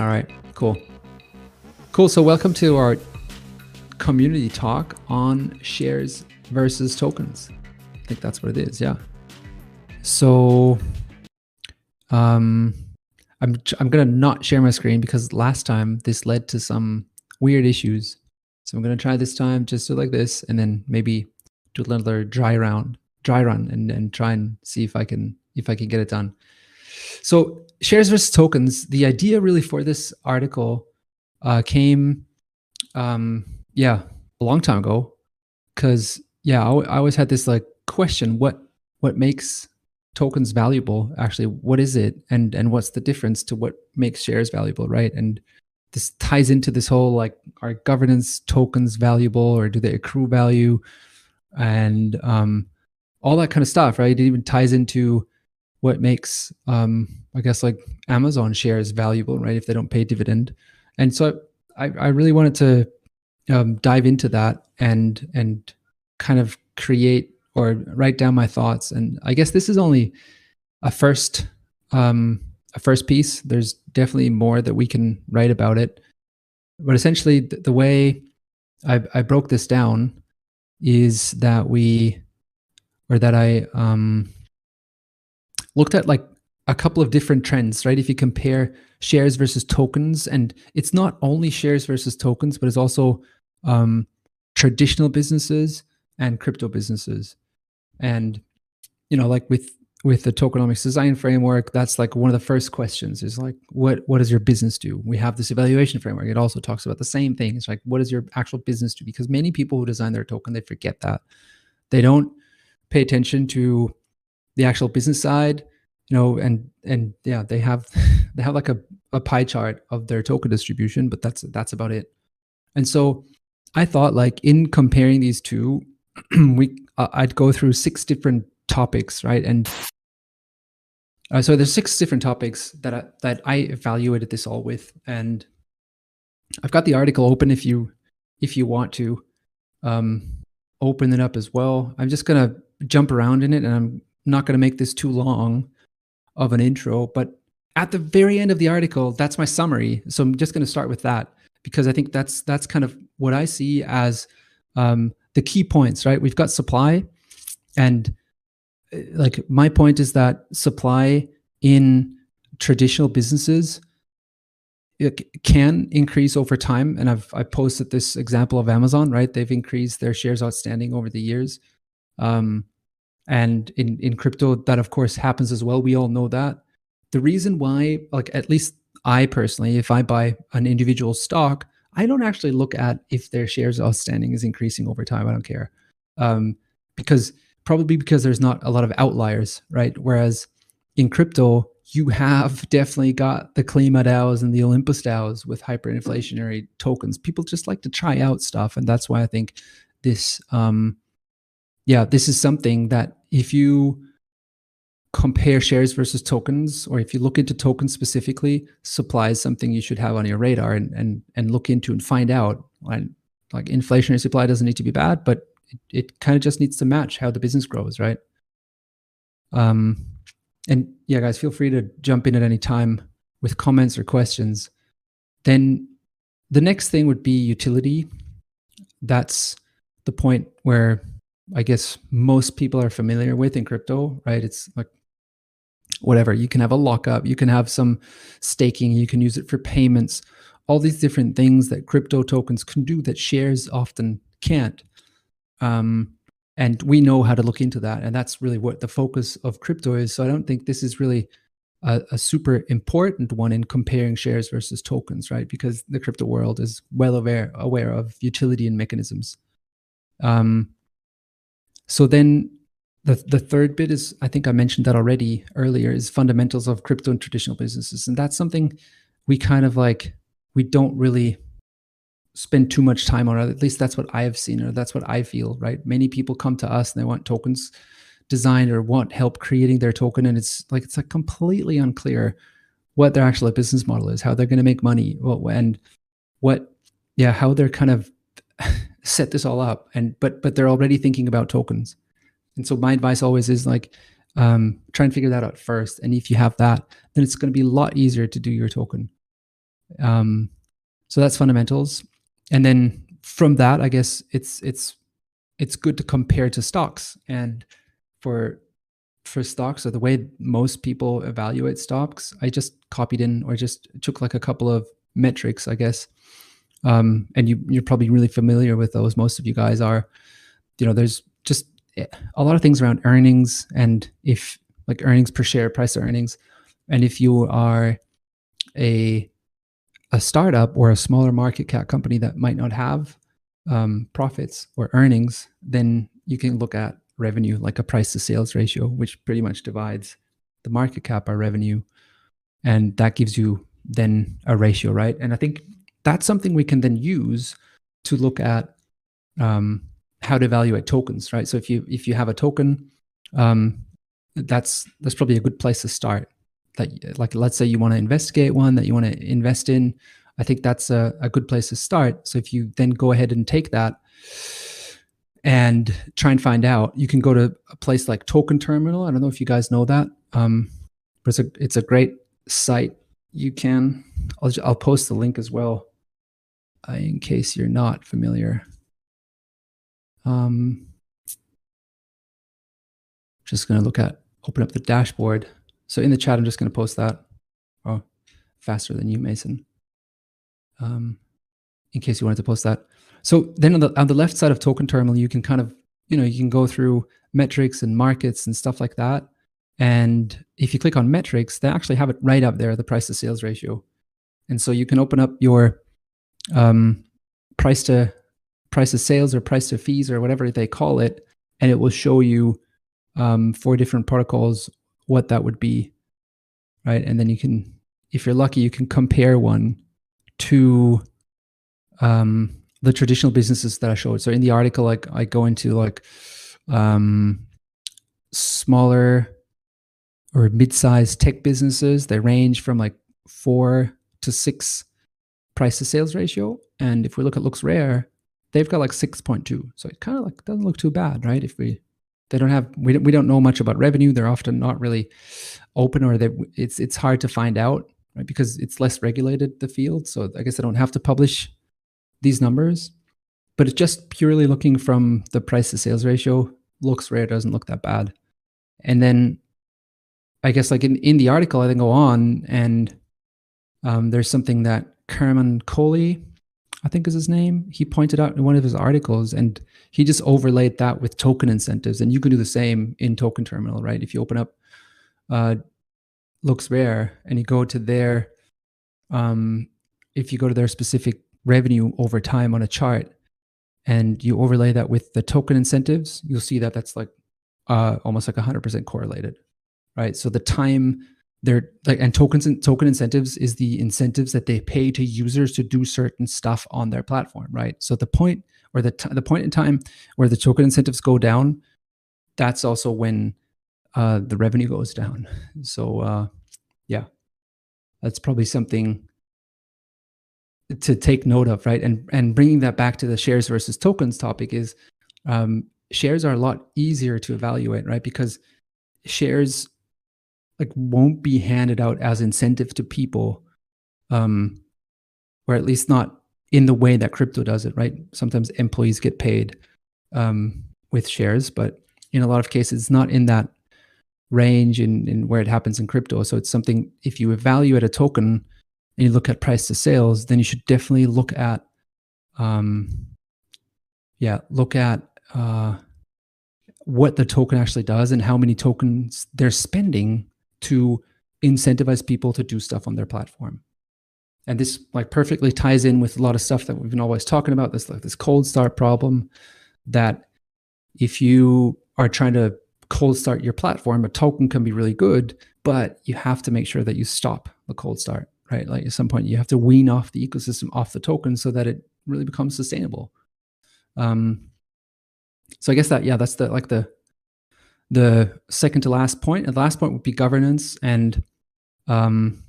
All right, cool. Cool. So, welcome to our community talk on shares versus tokens. I think that's what it is. Yeah. So, um, I'm I'm gonna not share my screen because last time this led to some weird issues. So I'm gonna try this time just do like this, and then maybe do another dry round, dry run, and and try and see if I can if I can get it done. So shares versus tokens. The idea really for this article uh, came, um, yeah, a long time ago, because yeah, I, I always had this like question: what what makes tokens valuable? Actually, what is it, and and what's the difference to what makes shares valuable, right? And this ties into this whole like are governance tokens valuable or do they accrue value and um, all that kind of stuff right it even ties into what makes um, i guess like amazon shares valuable right if they don't pay dividend and so i, I really wanted to um, dive into that and and kind of create or write down my thoughts and i guess this is only a first um, a first piece. There's definitely more that we can write about it. But essentially, the, the way I, I, broke this down is that we, or that I um, looked at like a couple of different trends, right? If you compare shares versus tokens, and it's not only shares versus tokens, but it's also um, traditional businesses and crypto businesses. And, you know, like with with the tokenomics design framework that's like one of the first questions is like what what does your business do? We have this evaluation framework. It also talks about the same thing. It's like what does your actual business do? Because many people who design their token they forget that. They don't pay attention to the actual business side you know and and yeah they have they have like a, a pie chart of their token distribution but that's that's about it and so i thought like in comparing these two we uh, i'd go through six different topics, right? And uh, so there's six different topics that I, that I evaluated this all with, and I've got the article open if you if you want to um, open it up as well. I'm just gonna jump around in it, and I'm not gonna make this too long of an intro. But at the very end of the article, that's my summary. So I'm just gonna start with that because I think that's that's kind of what I see as um, the key points. Right? We've got supply, and like my point is that supply in traditional businesses it can increase over time and i've i posted this example of amazon right they've increased their shares outstanding over the years um, and in in crypto that of course happens as well. We all know that. The reason why like at least i personally if i buy an individual stock i don't actually look at if their shares outstanding is increasing over time. I don't care. Um, because probably because there's not a lot of outliers, right? Whereas in crypto, you have definitely got the Klima DAOs and the Olympus DAOs with hyperinflationary tokens. People just like to try out stuff, and that's why I think this, um, yeah, this is something that if you compare shares versus tokens, or if you look into tokens specifically, supply is something you should have on your radar and and and look into and find out. And like inflationary supply doesn't need to be bad, but it, it kind of just needs to match how the business grows, right? Um, and yeah, guys, feel free to jump in at any time with comments or questions. Then the next thing would be utility. That's the point where I guess most people are familiar with in crypto, right? It's like whatever. You can have a lockup, you can have some staking, you can use it for payments, all these different things that crypto tokens can do that shares often can't. Um, and we know how to look into that. And that's really what the focus of crypto is. So I don't think this is really a, a, super important one in comparing shares versus tokens, right? Because the crypto world is well aware aware of utility and mechanisms. Um, so then the the third bit is I think I mentioned that already earlier is fundamentals of crypto and traditional businesses, and that's something we kind of like we don't really spend too much time on. At least that's what I have seen, or that's what I feel, right? Many people come to us and they want tokens designed or want help creating their token. And it's like, it's like completely unclear what their actual business model is, how they're going to make money, and what, yeah, how they're kind of set this all up. And, but, but they're already thinking about tokens. And so my advice always is like, um, try and figure that out first. And if you have that, then it's going to be a lot easier to do your token. Um, so that's fundamentals, and then from that, I guess it's it's it's good to compare to stocks and for for stocks or the way most people evaluate stocks i just copied in or just took like a couple of metrics i guess um, and you you're probably really familiar with those most of you guys are you know there's just eh, a lot of things around earnings and if like earnings per share price earnings and if you are a a startup or a smaller market cap company that might not have um, profits or earnings, then you can look at revenue like a price to sales ratio, which pretty much divides the market cap by revenue. And that gives you then a ratio, right? And I think that's something we can then use to look at um, how to evaluate tokens, right? So if you if you have a token, um, that's that's probably a good place to start. That like let's say you want to investigate one that you want to invest in, I think that's a, a good place to start. So if you then go ahead and take that and try and find out, you can go to a place like Token Terminal. I don't know if you guys know that, um, but it's a it's a great site. You can I'll I'll post the link as well, uh, in case you're not familiar. Um, just going to look at open up the dashboard. So in the chat, I'm just going to post that. Oh, faster than you, Mason um, in case you wanted to post that. So then on the on the left side of Token Terminal, you can kind of you know you can go through metrics and markets and stuff like that. And if you click on metrics, they actually have it right up there, the price to sales ratio. And so you can open up your um, price to price to sales or price to fees or whatever they call it, and it will show you um, for different protocols what that would be, right? And then you can, if you're lucky, you can compare one to um, the traditional businesses that I showed. So in the article, like I go into like um, smaller or mid-sized tech businesses. They range from like four to six price to sales ratio. And if we look at LooksRare, they've got like 6.2. So it kind of like doesn't look too bad, right? If we they don't have we don't, we don't know much about revenue. They're often not really open or they it's it's hard to find out right? Because it's less regulated, the field. So I guess I don't have to publish these numbers. But it's just purely looking from the price to sales ratio. LooksRare doesn't look that bad. And then I guess like in, in the article, I then go on and um, there's something that Kerman Kohli, I think is his name, he pointed out in one of his articles and he just overlaid that with token incentives. And you can do the same in Token Terminal, right? If you open up uh, LooksRare and you go to their um, if you go to their specific revenue over time on a chart and you overlay that with the token incentives you'll see that that's like uh, almost like 100% correlated right so the time they're like and tokens and token incentives is the incentives that they pay to users to do certain stuff on their platform right so the point or the, t- the point in time where the token incentives go down that's also when uh, the revenue goes down. So uh, yeah, that's probably something to take note of, right? And and bringing that back to the shares versus tokens topic is um, shares are a lot easier to evaluate, right? Because shares like won't be handed out as incentive to people, um, or at least not in the way that crypto does it, right? Sometimes employees get paid um, with shares, but in a lot of cases, it's not in that range in, in where it happens in crypto. So it's something, if you evaluate a token and you look at price to sales, then you should definitely look at, um, yeah, look at uh, what the token actually does and how many tokens they're spending to incentivize people to do stuff on their platform. And this like perfectly ties in with a lot of stuff that we've been always talking about. This like this cold start problem that if you are trying to cold start your platform, a token can be really good, but you have to make sure that you stop the cold start, right? Like at some point, you have to wean off the ecosystem off the token so that it really becomes sustainable. Um, so I guess that yeah, that's the like the the second to last. And the last point would be governance, and um,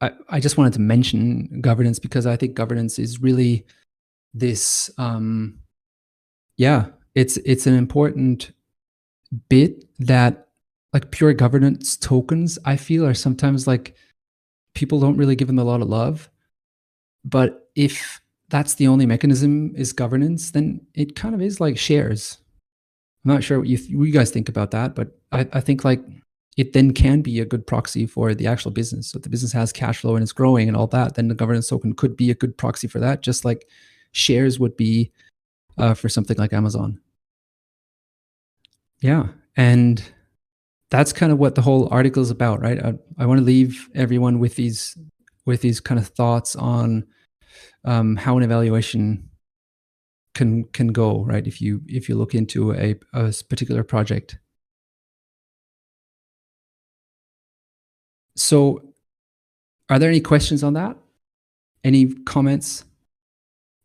I I just wanted to mention governance because I think governance is really this um, yeah, it's it's an important bit that like pure governance tokens i feel are sometimes like people don't really give them a lot of love but if that's the only mechanism is governance, then it kind of is like shares. I'm not sure what you, th- what you guys think about that, but I, I think like it then can be a good proxy for the actual business. So if the business has cash flow and it's growing and all that, then the governance token could be a good proxy for that, just like shares would be uh, for something like Amazon. Yeah. And that's kind of what the whole article is about, right? I, I want to leave everyone with these with these kind of thoughts on um, how an evaluation can can go, right? If you if you look into a, a particular project. So, are there any questions on that? Any comments?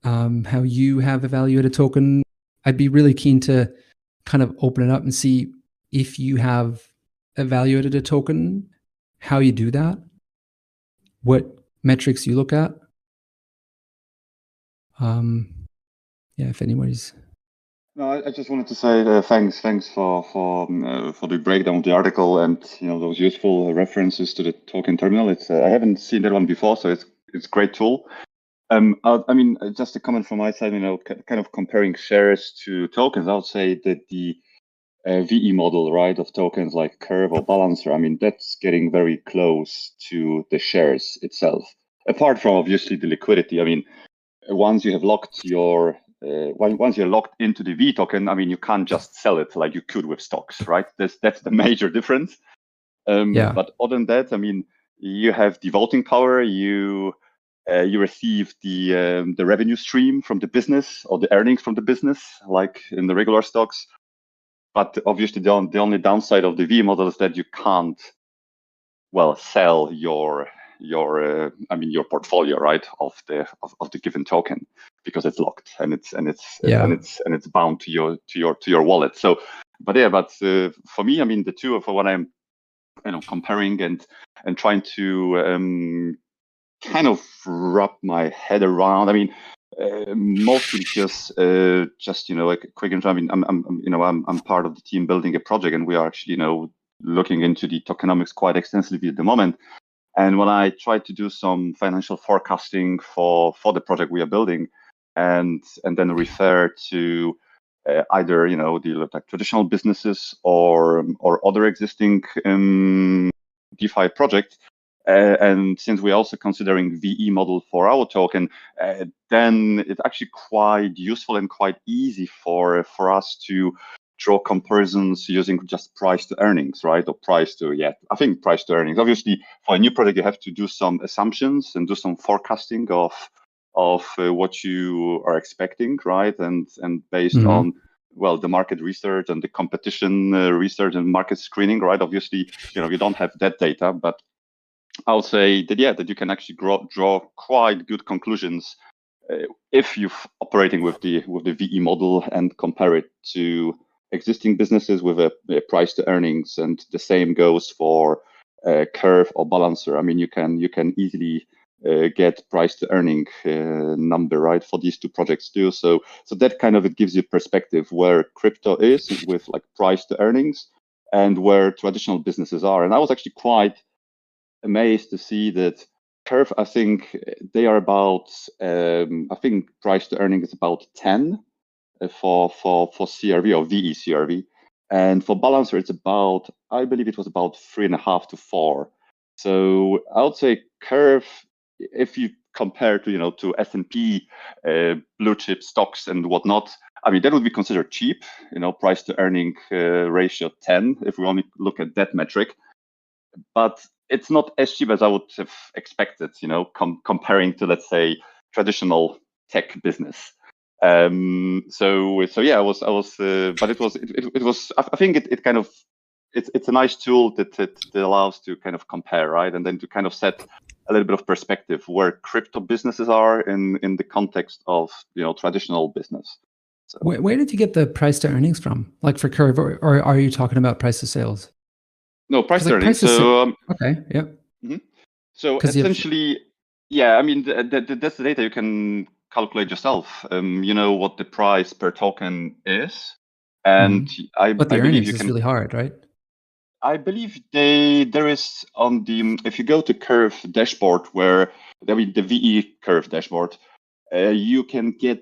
Um, how you have evaluated a token? I'd be really keen to kind of open it up and see if you have evaluated a token, how you do that, what metrics you look at. Um, yeah, if anybody's. No, I, just wanted to say uh, thanks, thanks for for um, uh, for the breakdown of the article and you know those useful references to the token terminal. It's uh, I haven't seen that one before, so it's it's great tool. Um, I, I mean, uh, just a comment from my side, you know, kind of comparing shares to tokens. I would say that the uh, VE model, right, of tokens like Curve or Balancer, I mean, that's getting very close to the shares itself. Apart from obviously the liquidity, I mean, once you have locked your uh, once you're locked into the V token, I mean, you can't just sell it like you could with stocks, right? That's that's the major difference. Um, yeah. But other than that, I mean, you have the voting power. You uh, you receive the um, the revenue stream from the business or the earnings from the business, like in the regular stocks. But obviously, the, the only downside of the V model is that you can't, well, sell your your uh, I mean your portfolio, right, of the of, of, the given token because it's locked and it's and it's yeah. and it's and it's bound to your to your to your wallet. So, but yeah, but uh, for me, I mean, the two for what I'm you know comparing and and trying to um, kind of wrap my head around. I mean, uh, mostly just uh, just you know like quick intro. I mean, I'm, I'm you know I'm I'm part of the team building a project, and we are actually you know looking into the tokenomics quite extensively at the moment. And when I try to do some financial forecasting for for the project we are building, and and then refer to uh, either you know the like traditional businesses or or other existing um, DeFi projects, uh, and since we're also considering VE model for our token, uh, then it's actually quite useful and quite easy for for us to draw comparisons using just price to earnings, right? Or price to, yeah, I think price to earnings. Obviously, for a new product, you have to do some assumptions and do some forecasting of of uh, what you are expecting, right? And and based mm-hmm. on well the market research and the competition uh, research and market screening, right? Obviously, you know you don't have that data, but I'll say that yeah, that you can actually draw, draw quite good conclusions uh, if you're operating with the with the VE model and compare it to existing businesses with a, a price to earnings, and the same goes for uh, Curve or Balancer. I mean, you can you can easily uh, get price to earning uh, number right for these two projects too. So so that kind of it gives you perspective where crypto is with like price to earnings and where traditional businesses are. And I was actually quite amazed to see that Curve. I think they are about um, I think price to earning is about ten uh, for for for CRV or VE CRV. And for Balancer, it's about, I believe it was about three and a half to four. So I would say Curve, if you compare to, you know, to S&P uh, blue chip stocks and whatnot, I mean, that would be considered cheap, you know, price to earning uh, ratio 10, if we only look at that metric. But it's not as cheap as I would have expected, you know, com- comparing to, let's say, traditional tech business. Um, so so yeah, I was I was, uh, but it was it, it, it was I, think it, it kind of it's it's a nice tool that, that that allows to kind of compare right, and then to kind of set a little bit of perspective where crypto businesses are in in the context of you know traditional business. So. Where, where did you get the price to earnings from? Like for Curve, or, or are you talking about price to sales? No, price to like earnings. So um, okay, yeah. Mm-hmm. So essentially, yeah, I mean, the, the, that's the data you can calculate yourself. Um, you know what the price per token is, and mm. I, but the I earnings you can, is really hard, right? I believe they there is on the if you go to Curve dashboard where I mean the VE Curve dashboard, uh, you can get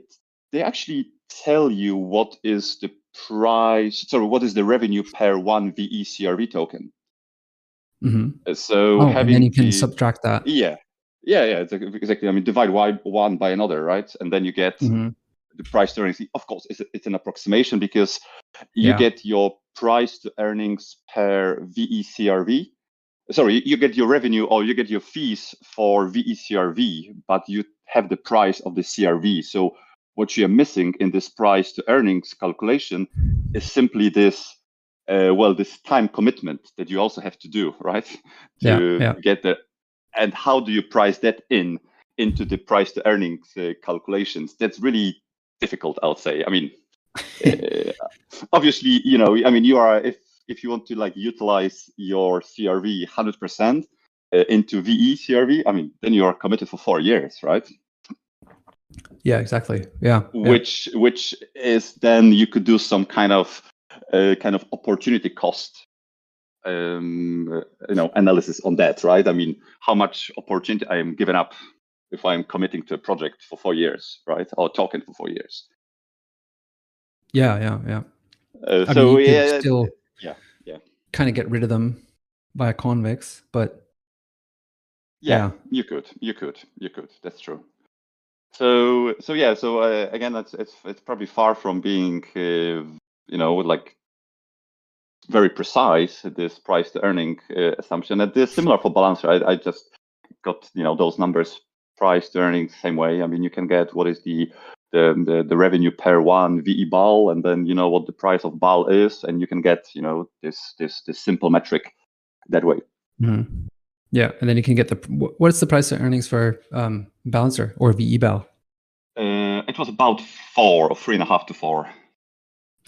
they actually tell you what is the price. Sorry, what is the revenue per one VE CRV token? Mm-hmm. So Oh, having and then you can the- subtract that. yeah, yeah, yeah, exactly. I mean, divide y one by another, right? And then you get Mhm. the price to earnings. Of course, it's, it's an approximation because you Yeah. get your price to earnings per VECRV. Sorry, you get your revenue or you get your fees for VECRV, but you have the price of the CRV. So what you're missing in this price to earnings calculation is simply this, uh, well, this time commitment that you also have to do, right? Yeah, To yeah. get the, and how do you price that in into the price to earnings uh, calculations? That's really difficult, I'll say. I mean, uh, obviously, you know, I mean, you are if if you want to like utilize your CRV 100% uh, into VE CRV, I mean, then you are committed for four years, right? Yeah, exactly. Yeah. yeah. Which which is then you could do some kind of uh, kind of opportunity cost. Um, you know, analysis on that, right? I mean, how much opportunity I am giving up if I'm committing to a project for four years, right? Or token for four years. Yeah, yeah, yeah. Uh, so mean, you yeah, still yeah, yeah. kind of get rid of them via convex, but yeah, yeah. you could, you could, you could. That's true. So so yeah, so uh, again, it's it's it's probably far from being uh, you know like very precise this price to earning uh, assumption. And this similar for balancer. I, I just got you know those numbers price to earning same way. I mean, you can get what is the the, the, the revenue per one VE BAL, and then you know what the price of BAL is, and you can get you know this this this simple metric that way. Mhm. yeah, and then you can get the what's the price of earnings for um, balancer or VE bal? Uh, it was about four or three and a half to four.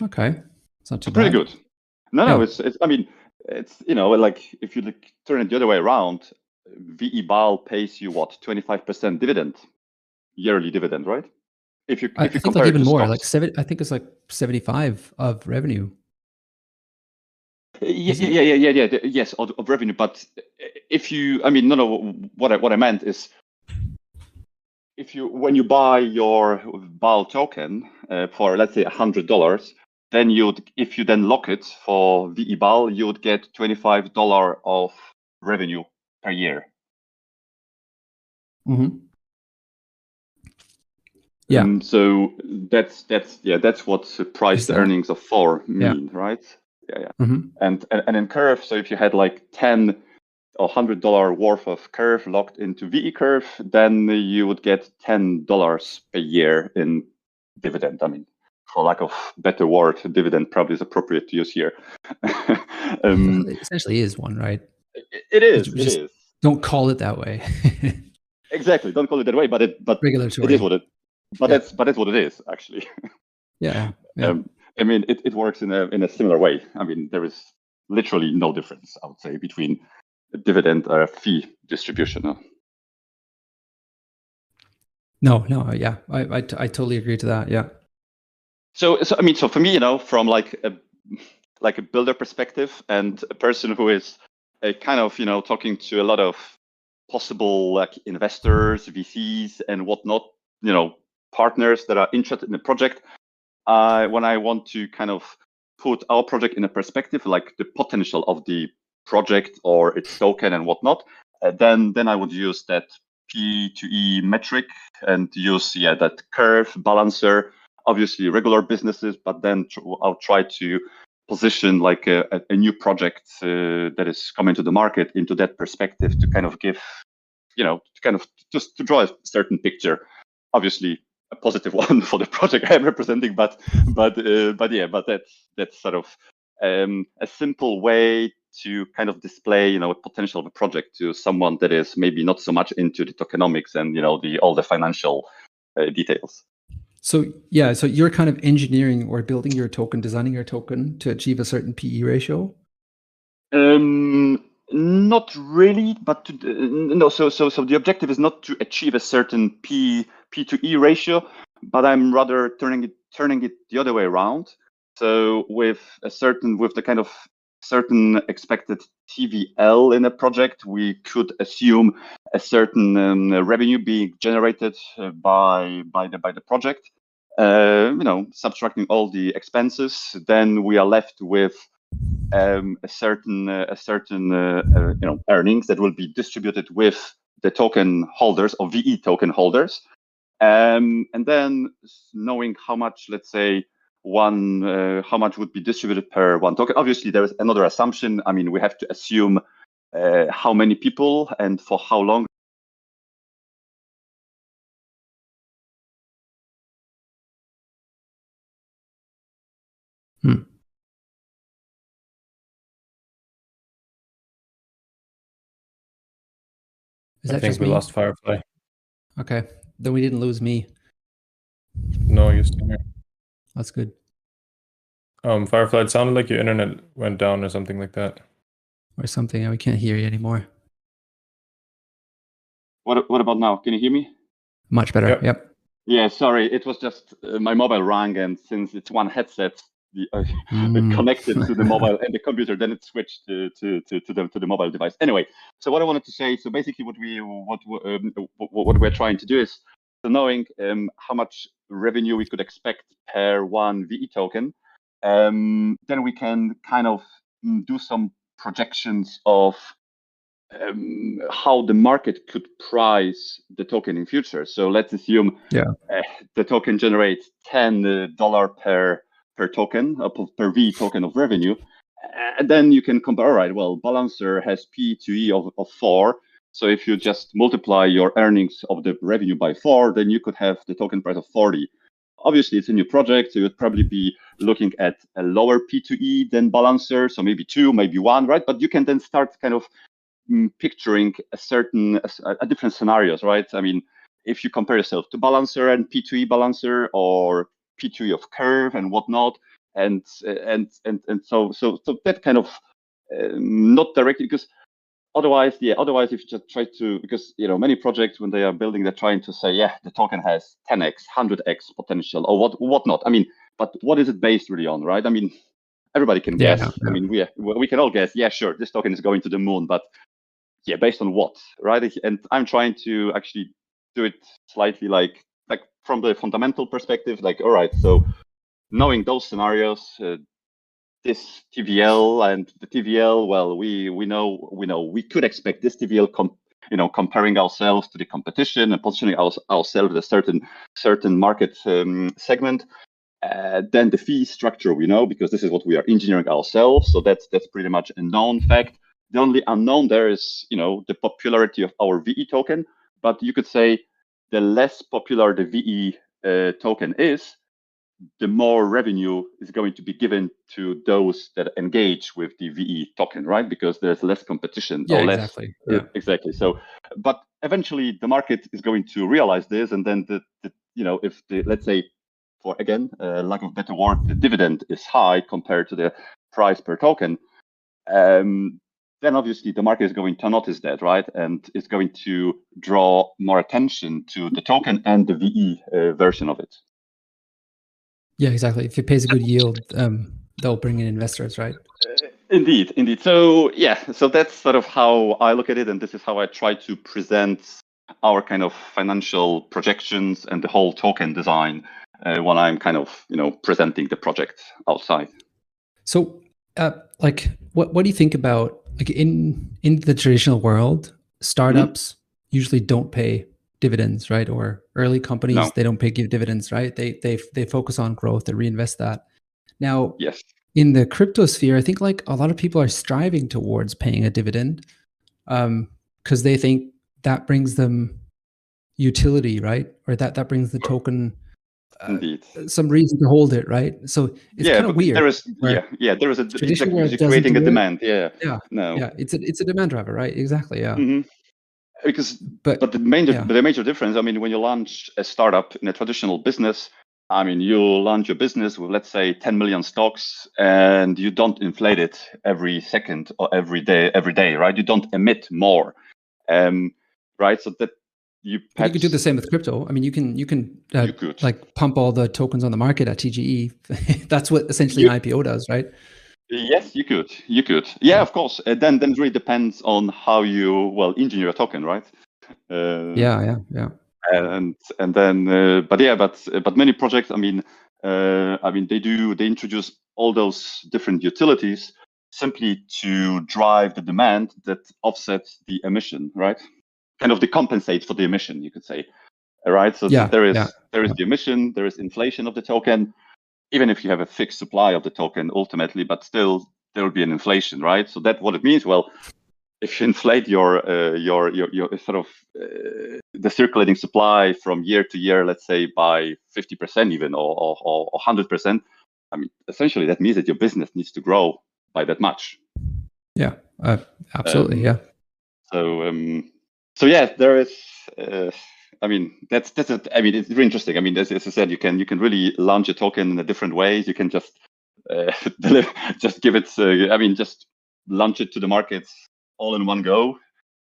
Okay, it's not too pretty bad. good. No, no, Yeah. it's, it's. I mean, it's you know like if you like, turn it the other way around, VE Bal pays you what twenty five percent dividend, yearly dividend, right? If you I, I you think compare like even more, like seven. I think it's like seventy-five of revenue. yeah, isn't yeah, yeah, yeah, yeah, yes, of, of revenue. But if you, I mean, no, no. What I what I meant is, if you when you buy your BAL token uh, for let's say hundred dollars, then you'd if you then lock it for VE BAL, you would get twenty five dollar of revenue per year. hmm Yeah. Um, so that's that's yeah that's what uh, price Is to that- earnings of four Yeah. mean, right? Yeah, yeah. hmm And, and and in Curve, so if you had like ten or hundred dollar worth of Curve locked into VE Curve, then you would get ten dollars a year in dividend. I mean, for lack of better word, dividend probably is appropriate to use here. um, it essentially is one, right? it- it is. It's It just- is Don't call it that way. exactly. Don't call it that way, but it but it Regulatory. is what it. But Yeah. that's but that's what it is actually. yeah. Yeah. Um, I mean, it, it works in a in a similar way. I mean, there is literally no difference, I would say, between a dividend or a fee distribution. uh. no, no. Yeah. I, I, I totally agree to that. Yeah. So, so I mean, so for me, you know, from like a like a builder perspective and a person who is a kind of you know talking to a lot of possible like investors, VCs, and whatnot, you know, partners that are interested in the project. Uh, when I want to kind of put our project in a perspective, like the potential of the project or its token and whatnot, uh, then then I would use that P to E metric and use yeah that curve balancer obviously regular businesses, but then tr- I'll try to position like a, a, new project uh, that is coming to the market into that perspective to kind of give, you know, to kind of just to draw a certain picture. Obviously, a positive one for the project I'm representing, but but uh, but yeah, but that's that's sort of um, a simple way to kind of display, you know, a potential of a project to someone that is maybe not so much into the tokenomics and you know the all the financial uh, details. So yeah, so you're kind of engineering or building your token, designing your token to achieve a certain PE ratio. Um, not really, but to, uh, no. So, so, so the objective is not to achieve a certain p p to e ratio, but I'm rather turning it turning it the other way around. So, with a certain with the kind of certain expected TVL in a project, we could assume a certain um, revenue being generated uh, by by the by the project. Uh, you know, subtracting all the expenses, then we are left with um, a certain uh, a certain uh, uh, you know earnings that will be distributed with the token holders or VE token holders, um, and then knowing how much, let's say, one uh, how much would be distributed per one token. Obviously, there is another assumption. I mean, we have to assume uh, how many people and for how long. Hmm. Is I think just we me? lost Firefly. Okay, then we didn't lose me. No, you're still here. That's good. Um, Firefly, it sounded like your internet went down or something like that. Or something, and we can't hear you anymore. What what about now? Can you hear me? Much better. Yep. Yep. Yeah, sorry, it was just uh, my mobile rang, and since it's one headset, the, uh, Mm. connected to the mobile and the computer, then it switched to to to, to the to the mobile device. Anyway, so what I wanted to say, so basically, what we what we- um, what, what we're trying to do is so knowing um, how much revenue we could expect per one VE token, um, then we can kind of mm, do some projections of um, how the market could price the token in future. So let's assume Yeah. uh, the token generates ten dollar per per token uh, per- per V token of revenue, and then you can compare. All right, well, Balancer has P to E of, of four. So if you just multiply your earnings of the revenue by four, then you could have the token price of 40. Obviously, it's a new project, so you'd probably be looking at a lower P2E than Balancer, so maybe two, maybe one, right? But you can then start kind of mm, picturing a certain, a, a different scenarios, right? I mean, if you compare yourself to Balancer and P2E Balancer or P2E of Curve and whatnot, and and and and so so so that kind of um, not directly because otherwise yeah otherwise if you just try to because you know many projects when they are building they're trying to say yeah the token has 10x 100x potential or what whatnot. I mean but what is it based really on right? I mean everybody can Yeah, guess. yeah. i mean we we can all guess yeah sure this token is going to the moon but yeah based on what right? And i'm trying to actually do it slightly like like from the fundamental perspective like all right so knowing those scenarios uh, this TVL and the TVL, well, we we know we know we could expect this TVL, com- you know, comparing ourselves to the competition and positioning our, ourselves a certain certain market um, segment. Uh, then the fee structure we know because this is what we are engineering ourselves, so that's that's pretty much a known fact. The only unknown there is you know the popularity of our VE token, but you could say the less popular the VE uh, token is, the more revenue is going to be given to those that engage with the VE token, right? Because there's less competition Yeah, or less. exactly. Yeah. Exactly. So, but eventually the market is going to realize this, and then the, the you know, if the let's say, for again, uh, lack of better word, the dividend is high compared to the price per token, um, then obviously the market is going to notice that, right? And it's going to draw more attention to the token and the VE uh, version of it. Yeah, exactly. If it pays a good yield, um, they'll bring in investors, right? Indeed, indeed. So yeah, so that's sort of how I look at it, and this is how I try to present our kind of financial projections and the whole token design uh, when I'm kind of you know presenting the project outside. So, uh, like, what what do you think about like in in the traditional world, startups usually don't pay dividends, right? Or early companies No. they don't pay give dividends, right? They they they focus on growth, they reinvest that. Now, Yes. in the crypto sphere, I think like a lot of people are striving towards paying a dividend, um, because they think that brings them utility, right? Or that that brings the token uh, Indeed. some reason to hold it, right? So it's yeah, kind of weird. there is yeah yeah there is a traditional exactly, creating a do it. demand. Yeah. Yeah, No. yeah, it's a it's a demand driver, right? Exactly, yeah. Mhm. Because But, But the major, yeah. the major difference, I mean, when you launch a startup in a traditional business, I mean, you launch your business with, let's say, 10 million stocks, and you don't inflate it every second or every day, every day, right? You don't emit more, um, right? So that you, but you could do the same with crypto. I mean, you can you can uh, You could. like pump all the tokens on the market at TGE. That's what essentially an IPO does, right? Yes, you could. You could. Yeah, of course. Uh, then, then it really depends on how you well engineer a token, right? Uh, Yeah, yeah, yeah. and and then uh, but yeah but but many projects i mean uh, i mean they do they introduce all those different utilities simply to drive the demand that offsets the emission right kind of the compensate for the emission you could say All right so Yeah, there is yeah, there is yeah. the emission there is inflation of the token even if you have a fixed supply of the token ultimately but still there will be an inflation right so that what it means well if you inflate your uh, your, your your sort of uh, the circulating supply from year to year, let's say by 50% even or, or, or 100%, I mean, essentially that means that your business needs to grow by that much. Yeah, uh, absolutely. Um, yeah. So um, so yeah, there is. I mean, that's that's. A, I mean, it's really interesting. I mean, as, as I said, you can you can really launch a token in a different ways. You can just uh, deliver, just give it. Uh, I mean, just launch it to the markets all in one go.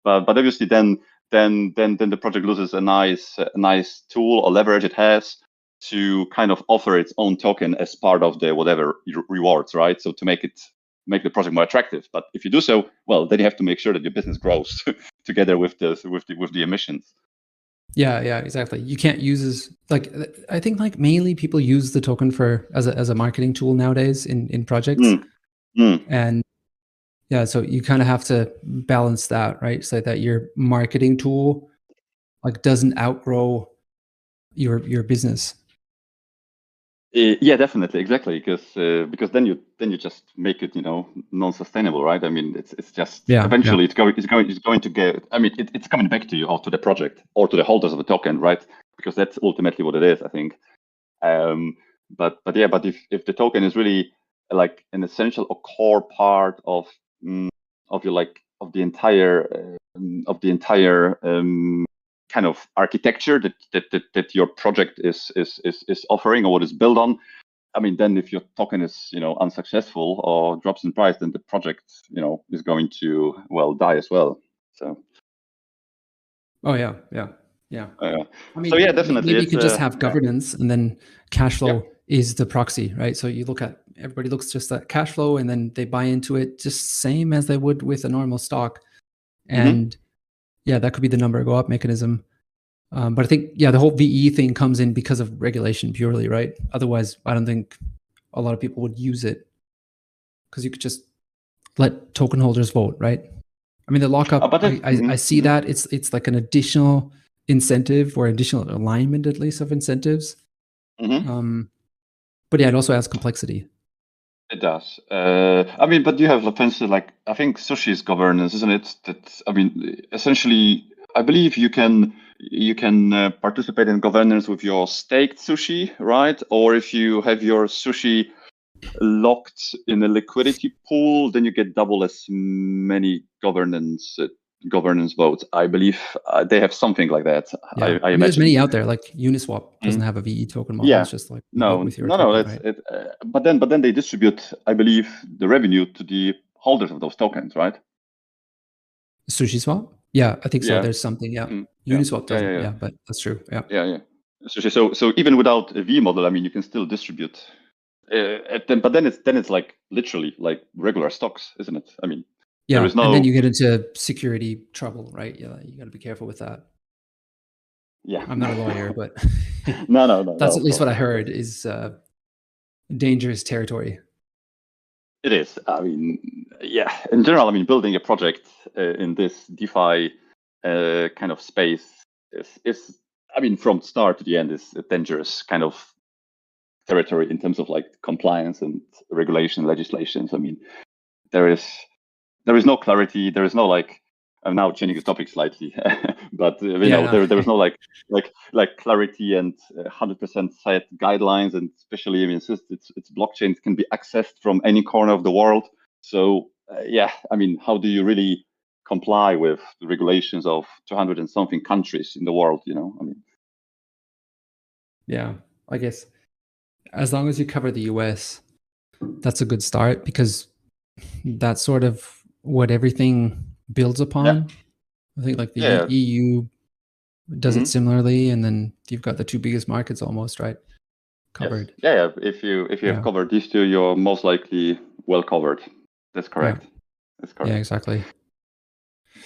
But but obviously then then then then the project loses a nice a nice tool or leverage it has to kind of offer its own token as part of the whatever rewards, right? So to make it make the project more attractive. But if you do so, well, then you have to make sure that your business grows together with the with the with the emissions. Yeah, yeah, exactly. You can't use as like I think like mainly people use the token for as a as a marketing tool nowadays in in projects. Mm. Mm. And yeah, so you kind of have to balance that, right? So that your marketing tool like doesn't outgrow your your business. Uh, yeah, definitely, exactly, because uh, because then you then you just make it you know non-sustainable, right? I mean, it's it's just Yeah, eventually it's going it's going it's going to get. I mean, it, it's coming back to you or to the project or to the holders of the token, right? Because that's ultimately what it is, I think. Um, but but yeah, but if if the token is really like an essential or core part of mm, of your like of the entire um, of the entire um, kind of architecture that, that that that your project is is is is offering or what is built on i mean then if your token is you know unsuccessful or drops in price then the project you know is going to well die as well so Oh yeah, yeah, yeah. uh, I mean, So, yeah, definitely, Maybe you could just uh, have yeah. governance, and then cash flow Yep. is the proxy, right? So you look at everybody looks just at cash flow, and then they buy into it just same as they would with a normal stock, Mhm. and yeah, that could be the number go up mechanism. Um, but I think yeah, the whole VE thing comes in because of regulation purely, right? Otherwise, I don't think a lot of people would use it because you could just let token holders vote, right? I mean, the lockup. But I, I, I mhm, see mhm. that it's it's like an additional incentive or additional alignment, at least, of incentives. Mhm. Um, but yeah, it also adds complexity. It does. Uh, I mean, but you have, for instance, like I think sushi's governance, isn't it? That I mean, essentially, I believe you can you can uh, participate in governance with your staked sushi, right? Or if you have your sushi locked in a liquidity pool, then you get double as many governance governance votes. I believe uh, they have something like that. Yeah, I, I mean, there's many out there. Like Uniswap doesn't have a VE token model. Yeah. It's just like No, no, no. token, That's right? it. Uh, but then, but then they distribute, I believe, the revenue to the holders of those tokens, right? Sushi swap. Yeah, I think so. Yeah. There's something. Yeah, Mm, yeah. Uniswap doesn't. yeah, Yeah, yeah. but that's true. Yeah. Yeah, yeah. So, so, so even without a V model, I mean, you can still distribute. Uh, then, but then it's then it's like literally like regular stocks, isn't it? I mean, Yeah, is and then you get into security trouble, right? Yeah, you got to be careful with that. yeah. I'm not a lawyer, but no, no, no. that's no, at least what I heard is uh, dangerous territory. It is. I mean, yeah. In general, I mean, building a project uh, in this DeFi uh, kind of space is, is, I mean, from start to the end, is a dangerous kind of territory in terms of like compliance and regulation, legislations. I mean, there is there is no clarity. There is no like. I'm now changing the topic slightly, but uh, you Yeah, know, no. there there is no like like like clarity and uh, hundred percent set guidelines, and especially I mean, it's, just- it's it's blockchains can be accessed from any corner of the world. So uh, yeah, I mean, how do you really comply with the regulations of 200 and something countries in the world? You know, I mean, Yeah, I guess as long as you cover the US, that's a good start because that sort of what everything builds upon. I think like the Yeah. EU does Mhm. it similarly, and then you've got the two biggest markets almost, right? covered. Yes. Yeah, yeah. If you if you Yeah. have covered these two, you're most likely well covered. That's correct. That's correct. Yeah, exactly.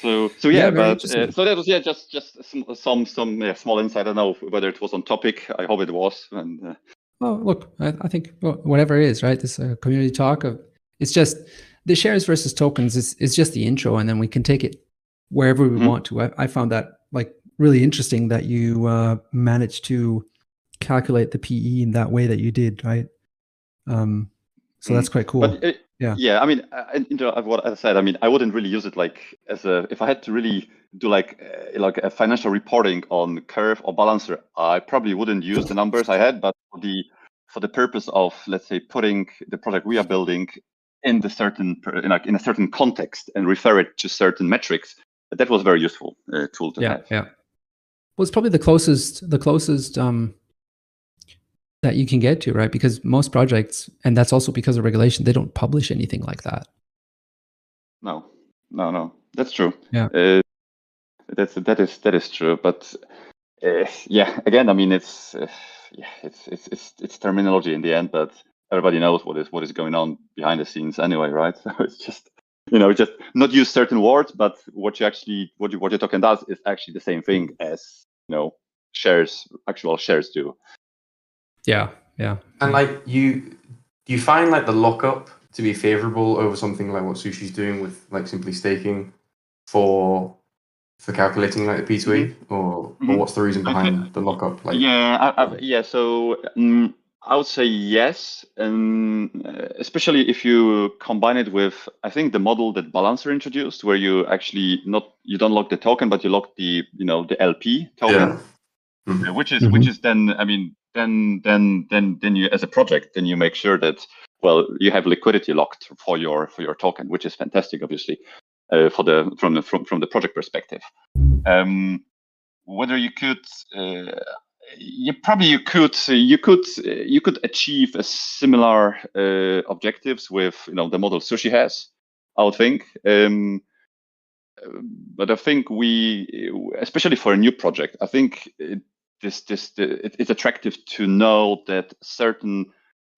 So so Yeah, yeah, but uh, so that was yeah just just some some some yeah, small insight. I don't know whether it was on topic. I hope it was. And uh, Oh, look, I, I think wh- whatever it is, right? This uh, community talk of it's just the shares versus tokens is is just the intro, and then we can take it wherever we Mhm. want to. I, I found that like really interesting that you uh, managed to calculate the PE in that way that you did, right? Um, so that's quite cool. It, Yeah. yeah, I mean, I, I- you know, what I said, I mean, I wouldn't really use it like as a. If I had to really do like uh, like a financial reporting on Curve or Balancer, I probably wouldn't use the numbers I had, but for the for the purpose of let's say putting the product we are building in the certain in, like in a certain context and refer it to certain metrics, that was a very useful uh, tool to yeah, have. yeah. Well, it's probably the closest the closest um, that you can get to, right? Because most projects, and that's also because of regulation, they don't publish anything like that. No, no, no. That's true. Yeah. Uh, that's that is that is true. But uh, yeah, again, I mean, it's uh, yeah, it's it's it's it's terminology in the end, but everybody knows what is what is going on behind the scenes anyway, right? So it's just you know just not use certain words, but what you actually what you what your token does is actually the same thing as you know shares actual shares do. Yeah, yeah. And like you, do you find like the lockup to be favorable over something like what Sushi's doing with like simply staking for for calculating like the P2E, or or Mhm. what's the reason I behind the lockup? Like, yeah, I, I, yeah. So um, I would say yes, and uh, especially if you combine it with, I think the model that Balancer introduced, where you actually not you don't lock the token, but you lock the you know the LP token, yeah, uh, which is Mhm. which is then I mean then then then then you as a project then you make sure that well you have liquidity locked for your for your token, which is fantastic, obviously, uh, for the from the from from the project perspective. Um, whether you could uh, you probably you could you could uh, you could achieve a similar uh, objectives with you know the model sushi has i would think. Um, uh, but i think we especially for a new project i think it, this this the, it, it's attractive to know that certain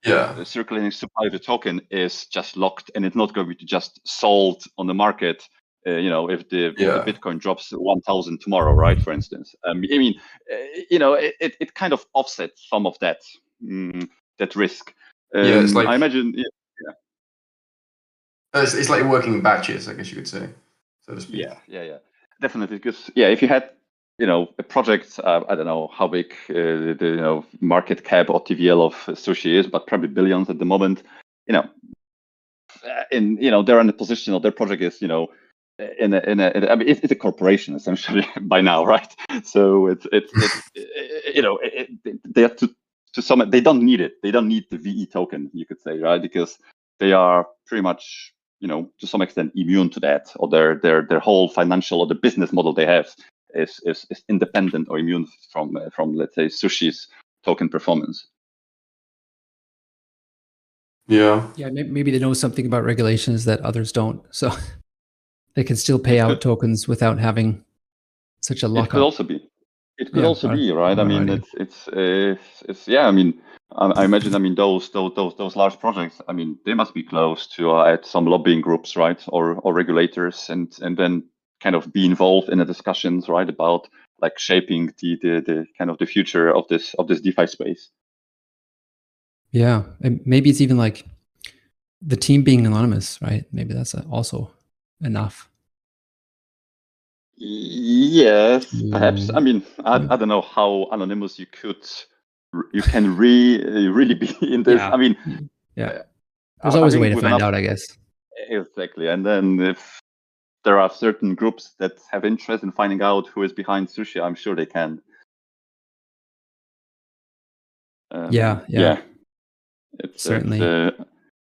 yeah, the circulating supply of the token is just locked and it's not going to be just sold on the market uh, you know if the, if Yeah. the bitcoin drops 1000 tomorrow right for instance um, i mean uh, you know it, it, it kind of offsets some of that mm, that risk um, Yeah, it's like- i imagine yeah, it's, it's like working in batches, I guess you could say, so to speak. yeah yeah yeah definitely because yeah if you had you know a project uh, i don't know how big uh, the, the you know market cap or tvl of sushi is but probably billions at the moment you know uh, in you know they're in a position or their project is you know in a, in a, in a I mean it's, it's a corporation essentially by now right? So it's it's, it's eh, eh, you know eh, it, it, they have to to some they don't need it. They don't need the ve token you could say right? Because they are pretty much you know to some extent immune to that or their their their whole financial or the business model they have is is, is independent or immune from uh, from let's say sushi's token performance. Yeah, Yeah, maybe they know something about regulations that others don't, so they can still pay out tokens without having such a it could also be it could Yeah, also I- be right? I I mean it's it's uh, it's yeah i mean I, I imagine i mean those those those those large projects i mean they must be close to uh, at some lobbying groups right? Or or regulators and and then kind of be involved in the discussions right about like shaping the the, the kind of the future of this of this defi space. Yeah, and maybe it's even like the team being anonymous, right? Maybe that's also enough. Yes, perhaps. Mm, I mean, I. I don't know how anonymous you could, you can re, uh, really be in this. Yeah. I mean, Yeah, uh, there's I always a way to find enough- out, I guess. Exactly, and then if there are certain groups that have interest in finding out who is behind sushi, I'm sure they can. Um, Yeah, yeah. It's, it's, Certainly. uh,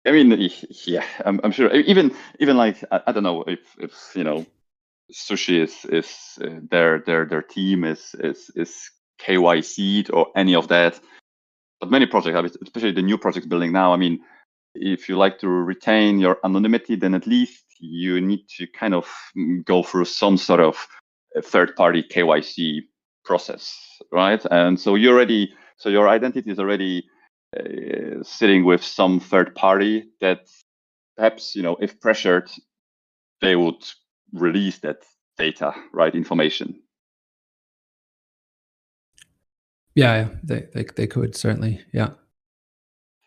I mean, yeah, I'm, I'm sure. Even even like I, I don't know if if you know, sushi is is uh, their their their team is is is KYC'd or any of that. But many projects, especially the new projects building now. I mean, if you like to retain your anonymity, then at least you need to kind of mm, go through some sort of uh, third-party KYC process, right? And so you already, so your identity is already uh, sitting with some third party that perhaps you know if pressured they would release that data right information Yeah, yeah, they, they they could certainly. Yeah.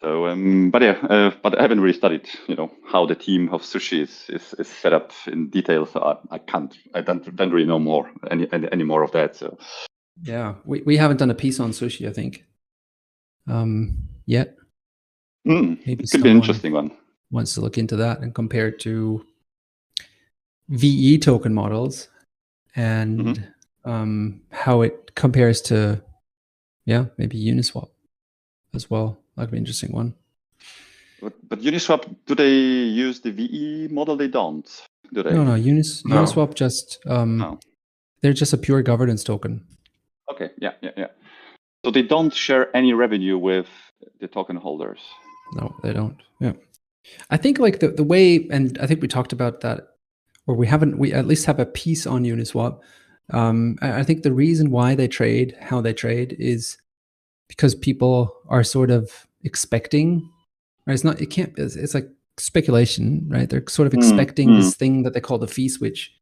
so um but yeah uh, but i haven't really studied you know how the team of sushi is is, is set up in detail so I, I can't i don't, don't really know more any, any any more of that so Yeah. We we haven't done a piece on sushi, I think. Um yet. Hmm, Maybe it could be an interesting one wants to look into that and compare it to VE token models and Mm-hmm. um how it compares to yeah, maybe Uniswap as well. That'd be an interesting one. But, but Uniswap, do they use the VE model? They don't, do they? No, no, Unis No. Uniswap just um No. they're just a pure governance token. Okay, yeah, yeah, yeah. So they don't share any revenue with the token holders. No, they don't. Yeah. I think like the, the way and I think we talked about that or we haven't we at least have a piece on Uniswap. Um I, think the reason why they trade how they trade is because people are sort of expecting right it's not it can't it's, it's like speculation right they're sort of Mm, expecting mm. this thing that they call the fee switch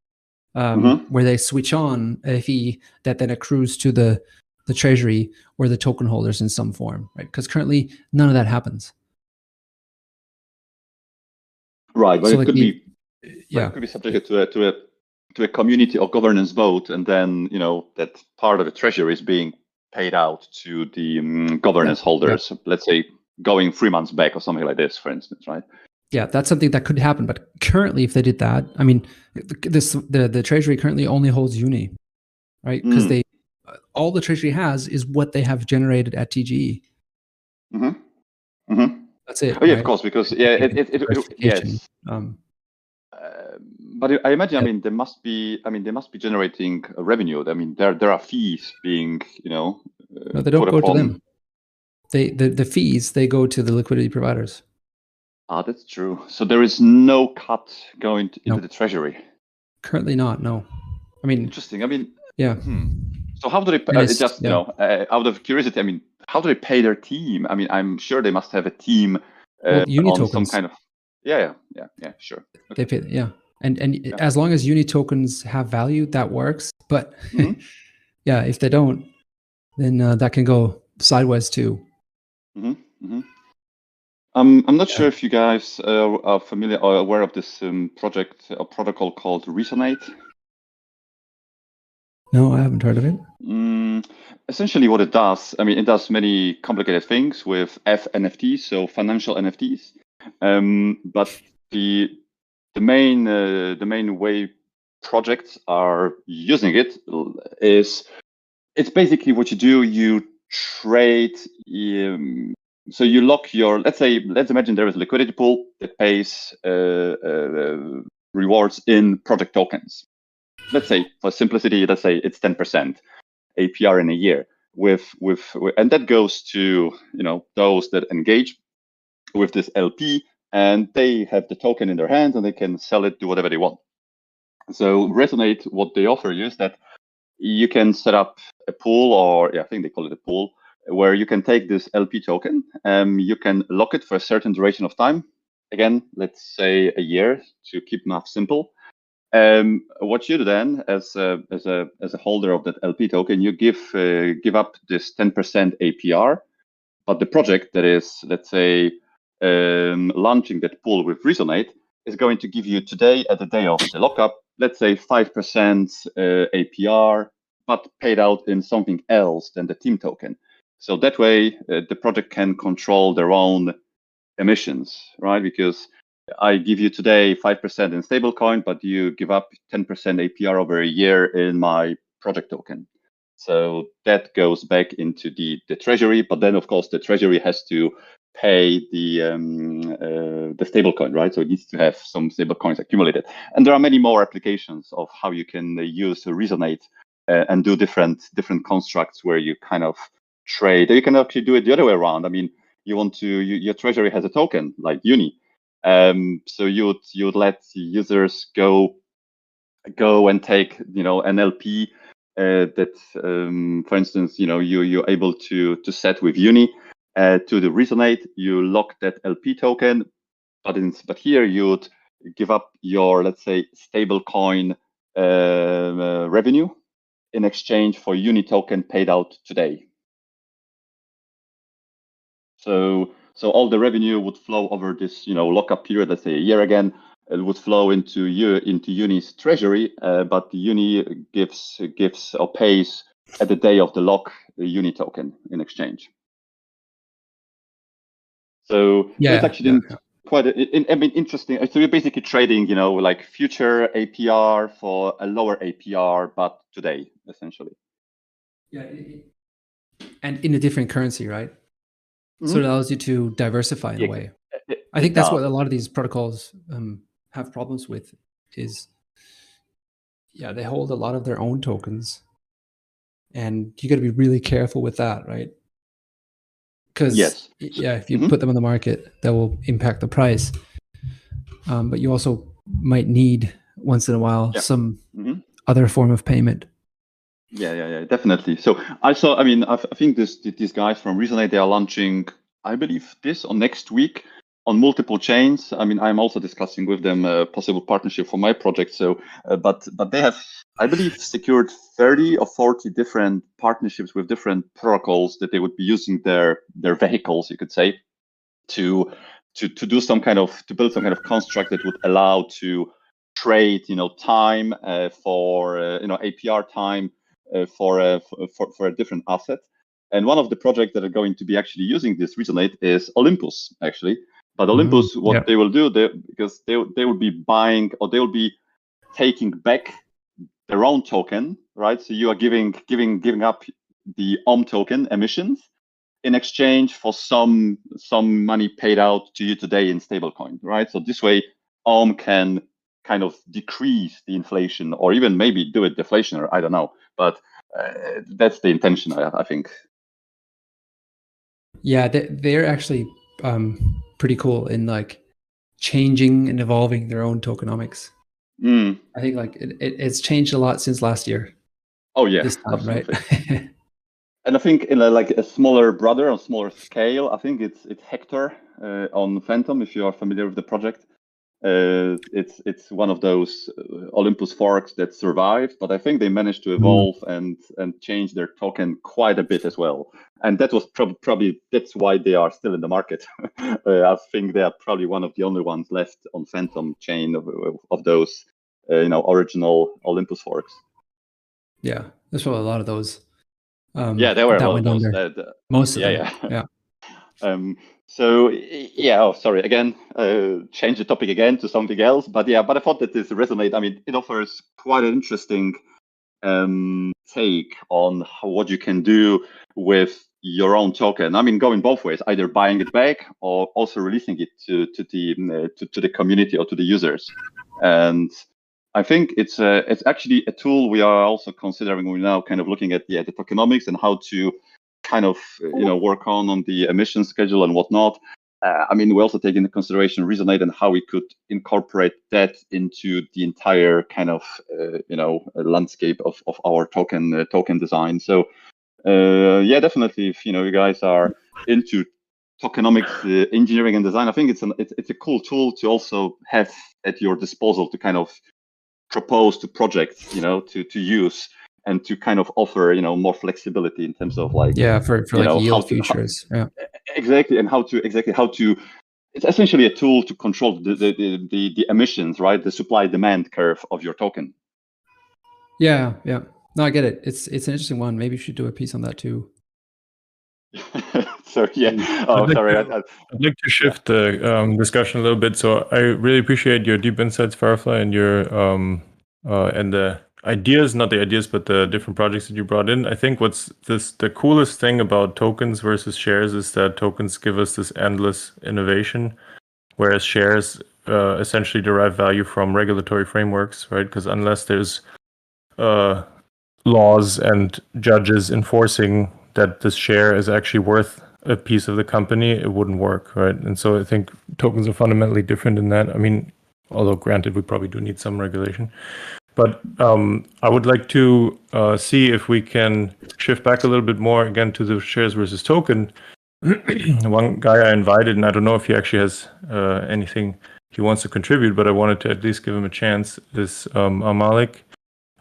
um, Mhm. where they switch on a fee that then accrues to the the treasury or the token holders in some form right because currently none of that happens Right, but So, it like, could the- be yeah it could be subjected to a to a to a community or governance vote, and then you know that part of the treasury is being paid out to the um, governance Yeah, yeah. holders. Let's say going three months back or something like this, for instance, right? yeah that's something that could happen but currently if they did that i mean this the, the treasury currently only holds uni right because Mm. they all the treasury has is what they have generated at tge Mm-hmm. Mm-hmm. that's it Oh yeah, right? of course, because yeah, it, it, it, it, yes. um Uh, but I imagine, I mean, there must be. I mean, they must be generating revenue. I mean, there there are fees being, you know. Uh, no they don't go to them they the, the fees they go to the liquidity providers Ah, that's true. So there is no cut going to, into No. the treasury. currently not no i mean Interesting. I mean, yeah hmm. So how do they? And Uh, it's- just you know, uh, out of curiosity, I mean, how do they pay their team? I mean, I'm sure they must have a team uh, Well, on some kind of. Yeah, yeah, yeah, yeah. Sure. they pay yeah and and Yeah. as long as uni tokens have value that works but Mhm. yeah if they don't then uh, that can go sideways too hmm hmm Um, I'm not Yeah. sure if you guys uh, are familiar or aware of this um, project or protocol called Resonate. No i haven't heard of it Mm, essentially, what it does, I mean, it does many complicated things with FNFTs, so financial NFTs. Um, but the the main uh, the main way projects are using it is it's basically what you do. You trade. Um, so you lock your. Let's say. Let's imagine there is a liquidity pool that pays uh, uh, rewards in project tokens. Let's say, for simplicity, let's say it's ten percent. APR in a year with, with and that goes to you know those that engage with this LP and they have the token in their hands and they can sell it do whatever they want. So Resonate, what they offer you is that you can set up a pool or yeah, I think they call it a pool where you can take this LP token, um, you can lock it for a certain duration of time. Again, let's say a year to keep math simple. Um, what you do then, as a, as a as a holder of that LP token, you give uh, give up this 10% APR, but the project that is, let's say, um, launching that pool with Resonate is going to give you today at the day of the lockup, let's say 5% uh, APR, but paid out in something else than the team token. So that way, uh, the project can control their own emissions, right? Because I give you today 5% in stablecoin, but you give up 10% APR over a year in my project token. So that goes back into the, the treasury, but then of course the treasury has to pay the um, uh, the stablecoin, right? So it needs to have some stablecoins accumulated. And there are many more applications of how you can uh, use Resonate uh, and do different different constructs where you kind of trade. You can actually do it the other way around. I mean, you want to you, your treasury has a token like Uni, um, so you would you would let users go go and take you know an LP uh, that um, for instance you know you you're able to to set with Uni. uh, to the Resonate, you lock that LP token, but in, but here you'd give up your let's say stablecoin uh, uh, revenue in exchange for uni token paid out today. So so all the revenue would flow over this you know lockup period, let's say a year again. It would flow into you into Uni's treasury, uh, but the Uni gives gives or pays at the day of the lock the Uni token in exchange. So Yeah, it's actually yeah, in- quite a, in, I mean interesting. So you're basically trading, you know, like future APR for a lower APR, but today essentially. Yeah. And in a different currency, right? So Mhm. it allows you to diversify in Yeah, a way. It- I think that's does. what a lot of these protocols um, have problems with is yeah, they hold a lot of their own tokens. And you got to be really careful with that, right? Because Yes. yeah, if you Mhm. put them on the market, that will impact the price. Um, but you also might need once in a while Yeah. some Mhm. other form of payment. Yeah, yeah, yeah, definitely. So I saw. I mean, I, think this these guys from Resonate they are launching, I believe, this or next week on multiple chains. I mean, I'm also discussing with them a possible partnership for my project. So, uh, but but they have, I believe, secured 30 or 40 different partnerships with different protocols that they would be using their their vehicles, you could say, to to to do some kind of to build some kind of construct that would allow to trade, you know, time uh, for uh, you know APR time Uh, for, a, for for a different asset. And one of the projects that are going to be actually using this Resonate is Olympus, actually. But mm-hmm. Olympus, what yeah. they will do, they, because they they will be buying or they will be taking back their own token, right? So you are giving giving giving up the OHM token emissions in exchange for some some money paid out to you today in stablecoin, right? So this way, OHM can kind of decrease the inflation or even maybe do it deflationary. I don't know, but uh, that's the intention, I, I think. Yeah, they, they're actually um, pretty cool in like changing and evolving their own tokenomics. Mm. I think like it, it, it's changed a lot since last year. Oh yeah, this time, absolutely. right? And I think in a, like a smaller brother on smaller scale, I think it's it's Hector uh, on Fantom. If you are familiar with the project, uh, it's it's one of those uh, Olympus forks that survived, but I think they managed to evolve and and change their token quite a bit as well. And that was prob- probably that's why they are still in the market. uh, I think they are probably one of the only ones left on Fantom chain of of those uh, you know original Olympus forks. yeah, there's probably a lot of those. Um, Yeah, there were a that lot of those. that- that- Most of yeah, them. yeah. Um, so yeah, oh sorry again, uh, change the topic again to something else. But yeah, but I thought that this resonate. I mean, it offers quite an interesting um, take on what you can do with your own token. I mean, going both ways, either buying it back or also releasing it to to the uh, to, to the community or to the users. And I think it's a, it's actually a tool we are also considering. We're now kind of looking at yeah, the tokenomics and how to kind of uh, you know work on on the emission schedule and whatnot. Uh, I mean, we also take into consideration Resonate and how we could incorporate that into the entire kind of uh, you know uh, landscape of, of our token uh, token design. So uh, yeah, definitely, if you know you guys are into tokenomics uh, engineering and design, I think it's an it's, it's a cool tool to also have at your disposal to kind of propose to projects, you know, to to use and to kind of offer you know more flexibility in terms of like Yeah, for, for like know, yield to- how- futures. yeah. exactly and how to exactly how to it's essentially a tool to control the the, the, the, the emissions right the supply demand curve of your token Yeah, yeah. No, I get it. It's it's an interesting one. Maybe you should do a piece on that too. so yeah oh I'd like sorry I, to- I, I'd like to shift the um, discussion a little bit. So I really appreciate your deep insights, Firefly, and your um, uh, and the ideas, not the ideas, but the different projects that you brought in. I think what's this the coolest thing about tokens versus shares is that tokens give us this endless innovation, whereas shares uh, essentially derive value from regulatory frameworks, right? Because unless there's uh, laws and judges enforcing that this share is actually worth a piece of the company, it wouldn't work, right? And so I think tokens are fundamentally different in that. I mean, although granted, we probably do need some regulation. But um, I would like to uh, see if we can shift back a little bit more again to the shares versus token one guy I invited, and I don't know if he actually has uh, anything he wants to contribute, but I wanted to at least give him a chance. Is um, Amalik,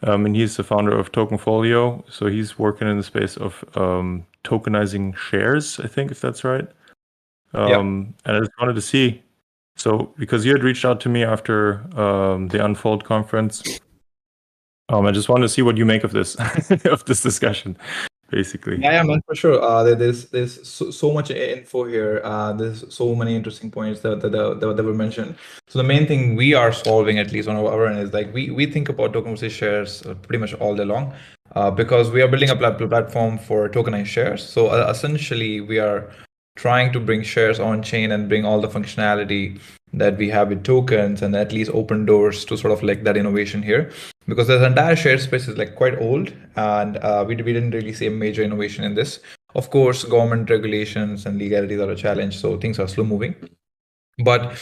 um, and he's the founder of Tokenfolio. So he's working in the space of um, tokenizing shares. I think if that's right. Um, And I just wanted to see. So because you had reached out to me after um, the Unfold conference, um, I just wanted to see what you make of this of this discussion, basically. Yeah, yeah, man, for sure. Uh, there's there's so, so much info here. Uh, there's so many interesting points that that, that that were mentioned. So the main thing we are solving, at least on our end, is like we we think about tokenized shares uh, pretty much all day long, uh, because we are building a plat- platform for tokenized shares. So uh, essentially, we are trying to bring shares on chain and bring all the functionality that we have with tokens and at least open doors to sort of like that innovation here. Because this entire share space is like quite old and uh, we, we didn't really see a major innovation in this. Of course government regulations and legalities are a challenge so things are slow moving. But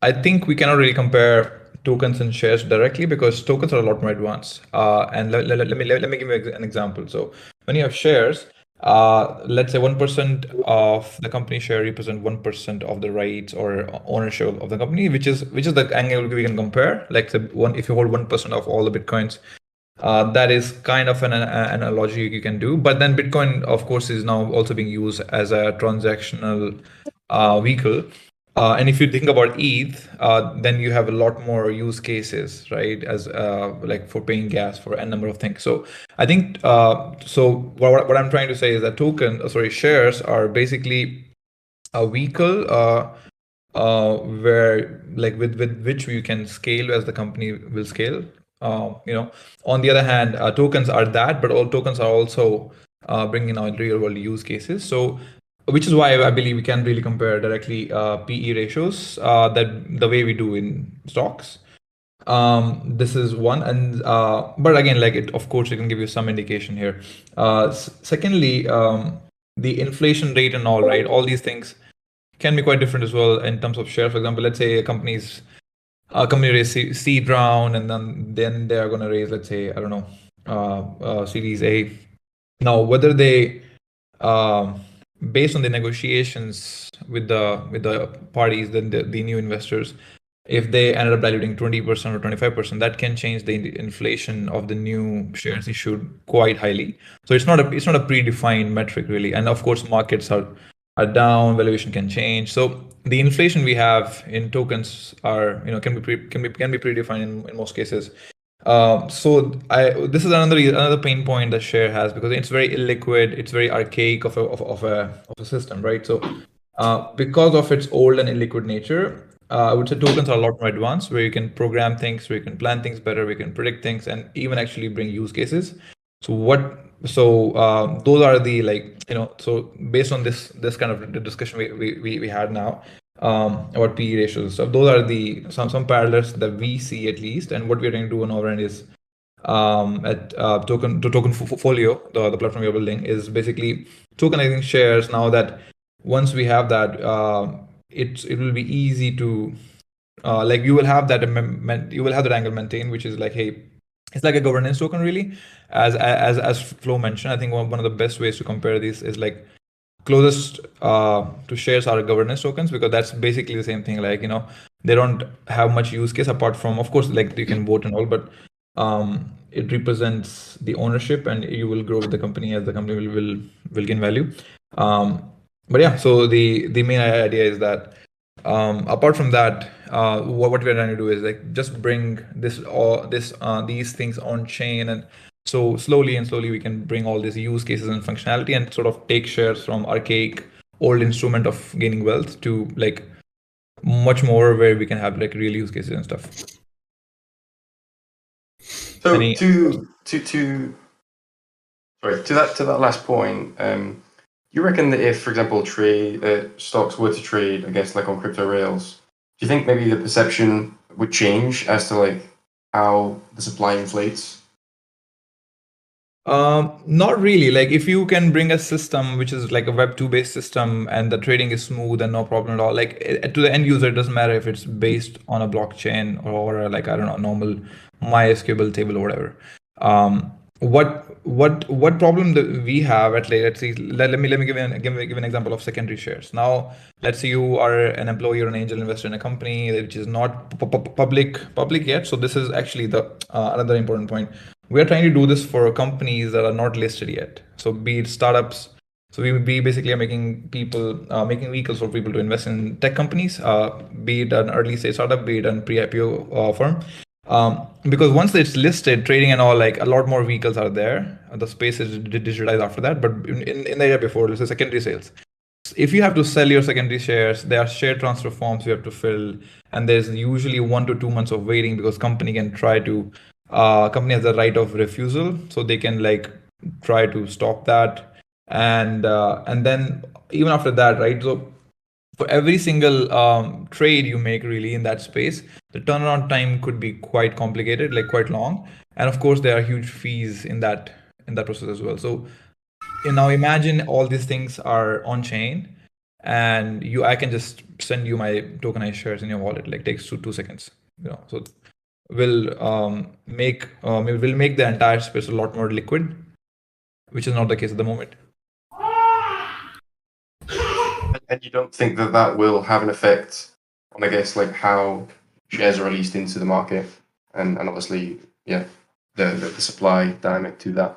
i think we cannot really compare tokens and shares directly because tokens are a lot more advanced. Uh, and let, let, let me let, let me give you an example. So when you have shares uh, let's say 1% of the company share represent 1% of the rights or ownership of the company which is which is the angle we can compare. Like the one if you hold 1% of all the bitcoins uh, that is kind of an, an analogy you can do. But then bitcoin of course is now also being used as a transactional uh, vehicle uh, and if you think about ETH, uh, then you have a lot more use cases, right? As uh, like for paying gas for a number of things. So I think uh, so. What, what I'm trying to say is that token, uh, sorry, shares are basically a vehicle uh, where, like, with with which you can scale as the company will scale. you know, on the other hand, tokens are that, but all tokens are also bringing out real world use cases. So which is why I believe we can really compare directly uh, PE ratios uh, that the way we do in stocks. Um, this is one, and uh, but again, like it, of course, it can give you some indication here. Uh, secondly, um, the inflation rate and all right, all these things can be quite different as well in terms of share. For example, let's say a company's a company raise seed round, and then then they are going to raise, let's say, I don't know, uh, uh, Series A. Now, whether they um, based on the negotiations with the with the parties, then the, the new investors, if they ended up diluting 20% or 25%, that can change the inflation of the new shares issued quite highly. So it's not a it's not a predefined metric really. And of course, markets are are down, valuation can change. So the inflation we have in tokens are you know can be pre, can be can be predefined in, in most cases. Um, so I this is another another pain point that share has because it's very illiquid, it's very archaic of a of, of a of a system, right? So uh, because of its old and illiquid nature, uh, I would say tokens are a lot more advanced, where you can program things, where you can plan things better, we can predict things, and even actually bring use cases. So what? So uh, those are the like you know. So based on this this kind of discussion we we, we had now, um, about PE ratios. So those are the some some parallels that we see at least. And what we're going to do on our end is um, at uh, token to Tokenfolio, the, the platform we're building, is basically tokenizing shares. Now that once we have that, uh, it it will be easy to uh, like you will have that you will have that angle maintained, which is like hey. It's like a governance token, really. As as as Flo mentioned, I think one, one of the best ways to compare these is like closest uh, to shares are governance tokens because that's basically the same thing like you know they don't have much use case apart from of course like you can vote and all but um, it represents the ownership and you will grow with the company as the company will will, will gain value. Um, but yeah so the the main idea is that um, apart from that uh, what, what we're trying to do is like just bring this all this uh, these things on chain and so slowly and slowly we can bring all these use cases and functionality and sort of take shares from archaic old instrument of gaining wealth to like much more where we can have like real use cases and stuff. So Any, to to to sorry to that to that last point, um, you reckon that if, for example, trade uh, stocks were to trade I guess, like on crypto rails, do you think maybe the perception would change as to like how the supply inflates? Um, not really. Like if you can bring a system which is like a Web two based system and the trading is smooth and no problem at all. Like it, to the end user, it doesn't matter if it's based on a blockchain or, or like I don't know normal MySQL table or whatever. Um, what what what problem that we have at let's see let, let me let me give an give, give an example of secondary shares now let's say you are an employee or an angel investor in a company which is not pu- pu- public public yet so this is actually the uh, another important point we are trying to do this for companies that are not listed yet so be it startups so we basically are making people uh, making vehicles for people to invest in tech companies uh, be it an early stage startup be it an pre-ipo uh, firm um, because once it's listed, trading and all, like a lot more vehicles are there. The space is di- digitalized after that. But in, in, in the area before, let's say secondary sales. If you have to sell your secondary shares, there are share transfer forms you have to fill, and there's usually one to two months of waiting because company can try to, uh, company has the right of refusal, so they can like try to stop that, and uh, and then even after that, right? So for every single um, trade you make really in that space the turnaround time could be quite complicated like quite long and of course there are huge fees in that in that process as well so you now imagine all these things are on chain and you i can just send you my tokenized shares in your wallet like takes two two seconds you know so will um, make um, will make the entire space a lot more liquid which is not the case at the moment And you don't think that that will have an effect on, I guess, like how shares are released into the market, and and obviously, yeah, the the, the supply dynamic to that.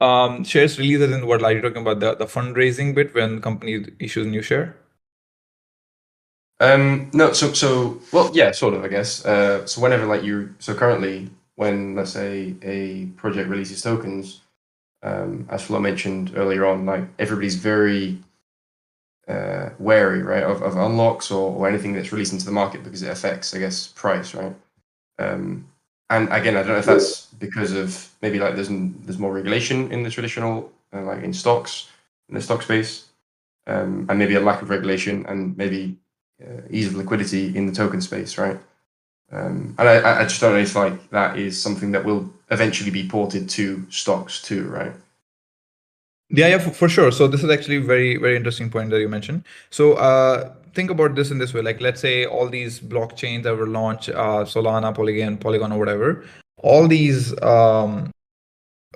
um shares releases in what are you talking about the, the fundraising bit when company issues new share Um, no, so so well, yeah, sort of, I guess. Uh, so whenever like you, so currently, when let's say a project releases tokens, um, as Flo mentioned earlier on, like everybody's very uh, wary, right, of, of unlocks or, or anything that's released into the market because it affects, I guess, price, right? Um, and again, I don't know if that's because of maybe like there's there's more regulation in the traditional, uh, like in stocks, in the stock space, um, and maybe a lack of regulation and maybe uh, ease of liquidity in the token space, right? Um, and I, I just don't know if like that is something that will eventually be ported to stocks too, right? Yeah, yeah, for, for sure. So this is actually very, very interesting point that you mentioned. So uh, think about this in this way. Like, let's say all these blockchains that were launched, uh, Solana, Polygon, Polygon, or whatever, all these um,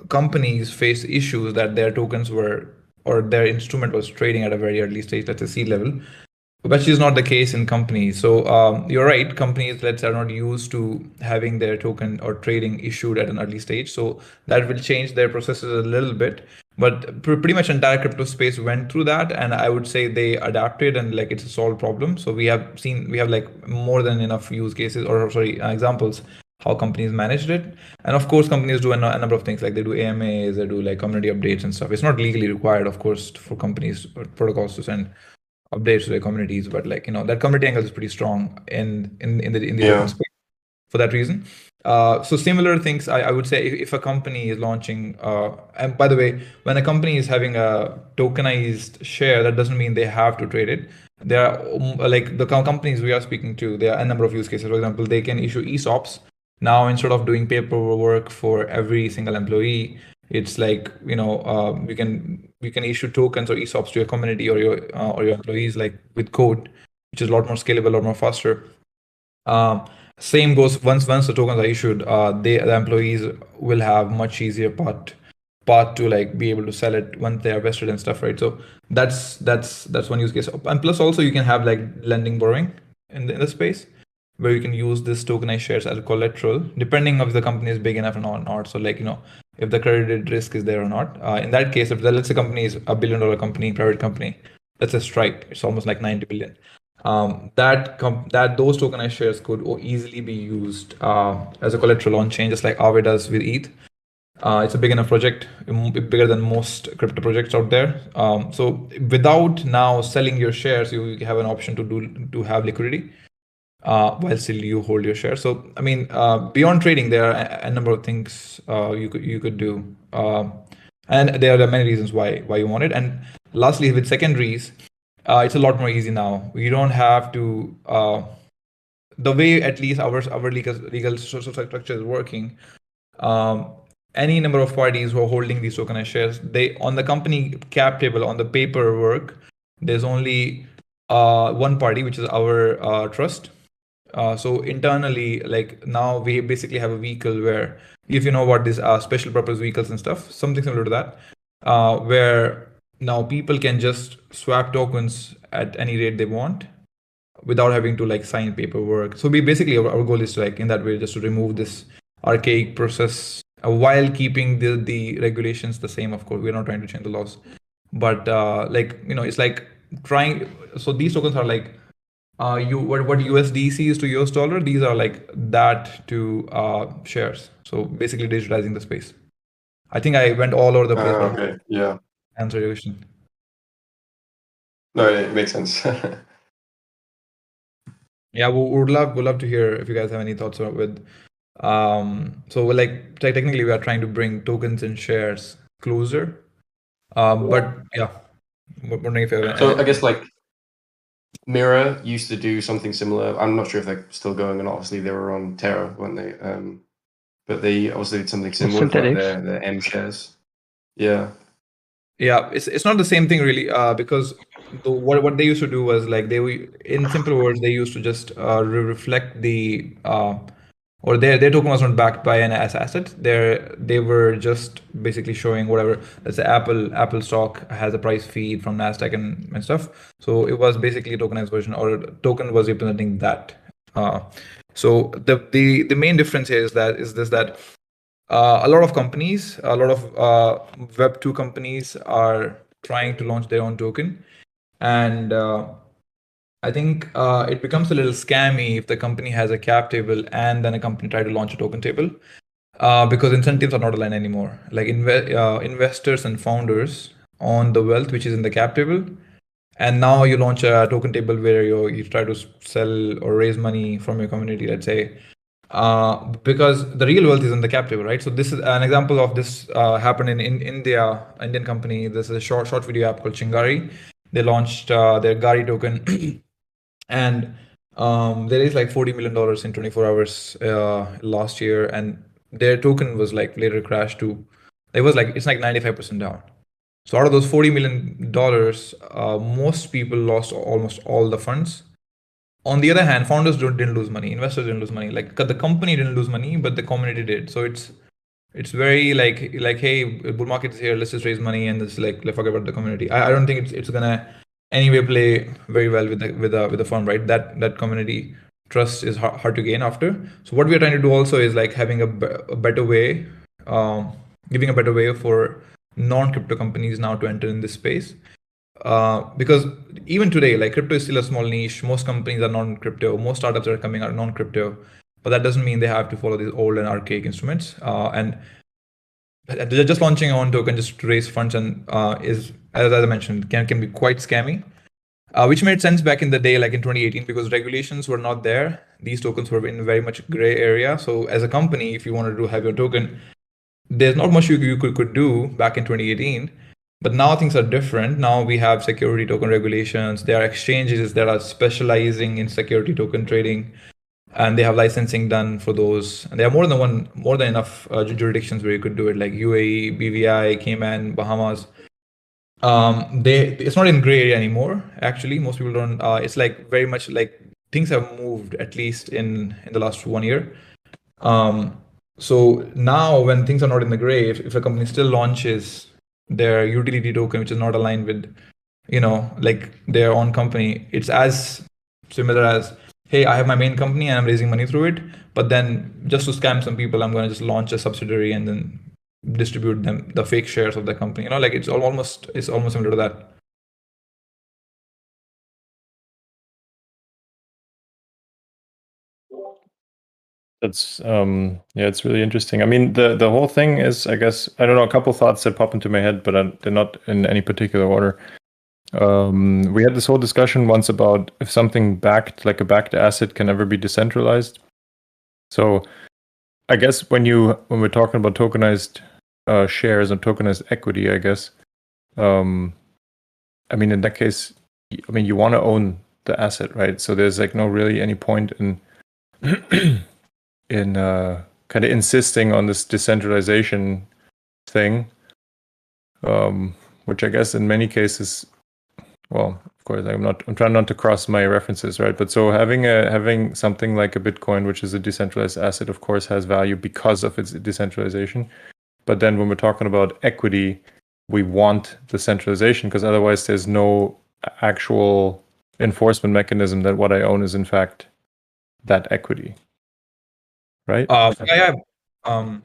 companies face issues that their tokens were or their instrument was trading at a very early stage, let's say C level, which is not the case in companies. So um, you're right. Companies, let's are not used to having their token or trading issued at an early stage. So that will change their processes a little bit. But pr- pretty much entire crypto space went through that, and I would say they adapted and like it's a solved problem. So we have seen we have like more than enough use cases or sorry uh, examples how companies managed it. And of course, companies do a, number of things like they do AMAs, they do like community updates and stuff. It's not legally required, of course, for companies protocols to send updates to their communities, but like you know that community angle is pretty strong in in in the in the Yeah. open space for that reason. Uh, so similar things, I, I would say if, if a company is launching, uh, and by the way, when a company is having a tokenized share, that doesn't mean they have to trade it. There are um, like the companies we are speaking to, there are a number of use cases. For example, they can issue ESOPs now instead of doing paperwork for every single employee. It's like you know uh, can you can issue tokens or ESOPs to your community or your uh, or your employees like with code, which is a lot more scalable, a lot more faster. Um, same goes once once the tokens are issued, uh, they the employees will have much easier part path to like be able to sell it once they are vested and stuff, right? So that's that's that's one use case. And plus also you can have like lending borrowing in the, in the space where you can use this tokenized shares as collateral, depending if the company is big enough or not. So like you know if the credit risk is there or not. Uh, in that case, if the, let's say company is a billion dollar company, private company, that's a Stripe, it's almost like 90 billion. Um, that com- that those tokenized shares could easily be used uh, as a collateral on chain, just like Aave does with ETH. Uh, it's a big enough project, bigger than most crypto projects out there. Um, so without now selling your shares, you have an option to do to have liquidity while still you hold your share. So I mean, uh, beyond trading, there are a, number of things uh, you could you could do, Um and there are many reasons why why you want it. And lastly, with secondaries, uh, it's a lot more easy now. You don't have to. Uh, the way at least our our legal legal social structure is working. Um, any number of parties who are holding these tokenized shares, they on the company cap table on the paperwork, there's only uh, one party, which is our uh, trust, Uh, so internally, like now we basically have a vehicle where, if you know what these uh, special purpose vehicles and stuff, something similar to that, uh, where now people can just swap tokens at any rate they want without having to like sign paperwork. So we basically our, our goal is to like in that way just to remove this archaic process uh, while keeping the the regulations the same. Of course, we're not trying to change the laws, but uh, like you know, it's like trying. So these tokens are like uh, you what what USDC is to US dollar. These are like that to uh, shares. So basically digitizing the space. I think I went all over the place. Uh, okay. Yeah. Answer your question. No, it makes sense. Yeah, we would love would love to hear if you guys have any thoughts with. Um, so we're like te- technically we are trying to bring tokens and shares closer. Um, but yeah, wondering if you have so I guess like Mirror used to do something similar. I'm not sure if they're still going, and obviously they were on Terra, weren't they? Um, but they also did something similar with like Synthetix. their, their M shares. Yeah. Yeah, it's it's not the same thing really. Uh, because the, what what they used to do was like they were in simple words they used to just uh, reflect the uh, or their their token was not backed by an asset. They they were just basically showing whatever. Let's say Apple Apple stock has a price feed from Nasdaq and, and stuff. So it was basically a tokenized version, or token was representing that. Uh, so the the the main difference here is that is this that uh, a lot of companies, a lot of uh, Web two companies are trying to launch their own token, and uh, I think uh, it becomes a little scammy if the company has a cap table and then a company try to launch a token table, uh, because incentives are not aligned anymore. Like inve- uh, investors and founders on the wealth which is in the cap table, and now you launch a token table where you you try to sell or raise money from your community. Let's say uh, because the real wealth is in the cap table, right? So this is an example of this uh, happened in, in India, Indian company. This is a short short video app called Chingari. They launched uh, their Gari token, and um, they raised like forty million dollars in twenty four hours uh, last year, and their token was like later crashed to, it was like it's like ninety five percent down. So out of those forty million dollars, uh, most people lost almost all the funds. On the other hand founders didn't lose money. Investors didn't lose money. Like the company didn't lose money but the community did. So it's it's very like like hey bull market is here. Let's just raise money and it's like let's forget about the community. I, I don't think it's it's gonna anyway play very well with the with the with the firm right that that community trust is hard, hard to gain after so what we're trying to do also is like having a, a better way um, giving a better way for non-crypto companies now to enter in this space uh, because even today, like crypto is still a small niche. Most companies are non-crypto. Most startups that are coming are non-crypto, but that doesn't mean they have to follow these old and archaic instruments. Uh, and they're just launching on token just to raise funds and uh, is as I mentioned can can be quite scammy. Uh, which made sense back in the day, like in 2018, because regulations were not there. These tokens were in very much gray area. So as a company, if you wanted to have your token, there's not much you, you could, could do back in 2018 but now things are different now we have security token regulations there are exchanges that are specializing in security token trading and they have licensing done for those. And there are more than one more than enough uh, jurisdictions where you could do it like uae bvi cayman bahamas. Um they it's not in gray area anymore actually. Most people don't uh, it's like very much like things have moved at least in in the last one year. Um so now when things are not in the gray if, if a company still launches their utility token which is not aligned with you know like their own company it's as similar as hey i have my main company and i'm raising money through it but then just to scam some people i'm going to just launch a subsidiary and then distribute them the fake shares of the company you know like it's al- almost it's almost similar to that That's um yeah, it's really interesting. I mean, the the whole thing is, I guess, I don't know, a couple thoughts that pop into my head, but uh, they're not in any particular order. Um, we had this whole discussion once about if something backed, like a backed asset, can ever be decentralized. So, I guess when you when we're talking about tokenized uh, shares and tokenized equity, I guess, um, I mean, in that case, I mean, you want to own the asset, right? So there's like no really any point in in uh, kind of insisting on this decentralization thing, um, which I guess in many cases, well, of course. I'm not. I'm trying not to cross my references, right? But so having a having something like a Bitcoin, which is a decentralized asset, of course, has value because of its decentralization. But then when we're talking about equity, we want the centralization because otherwise there's no actual enforcement mechanism that what I own is in fact that equity. Right? Uh, yeah, yeah. Um,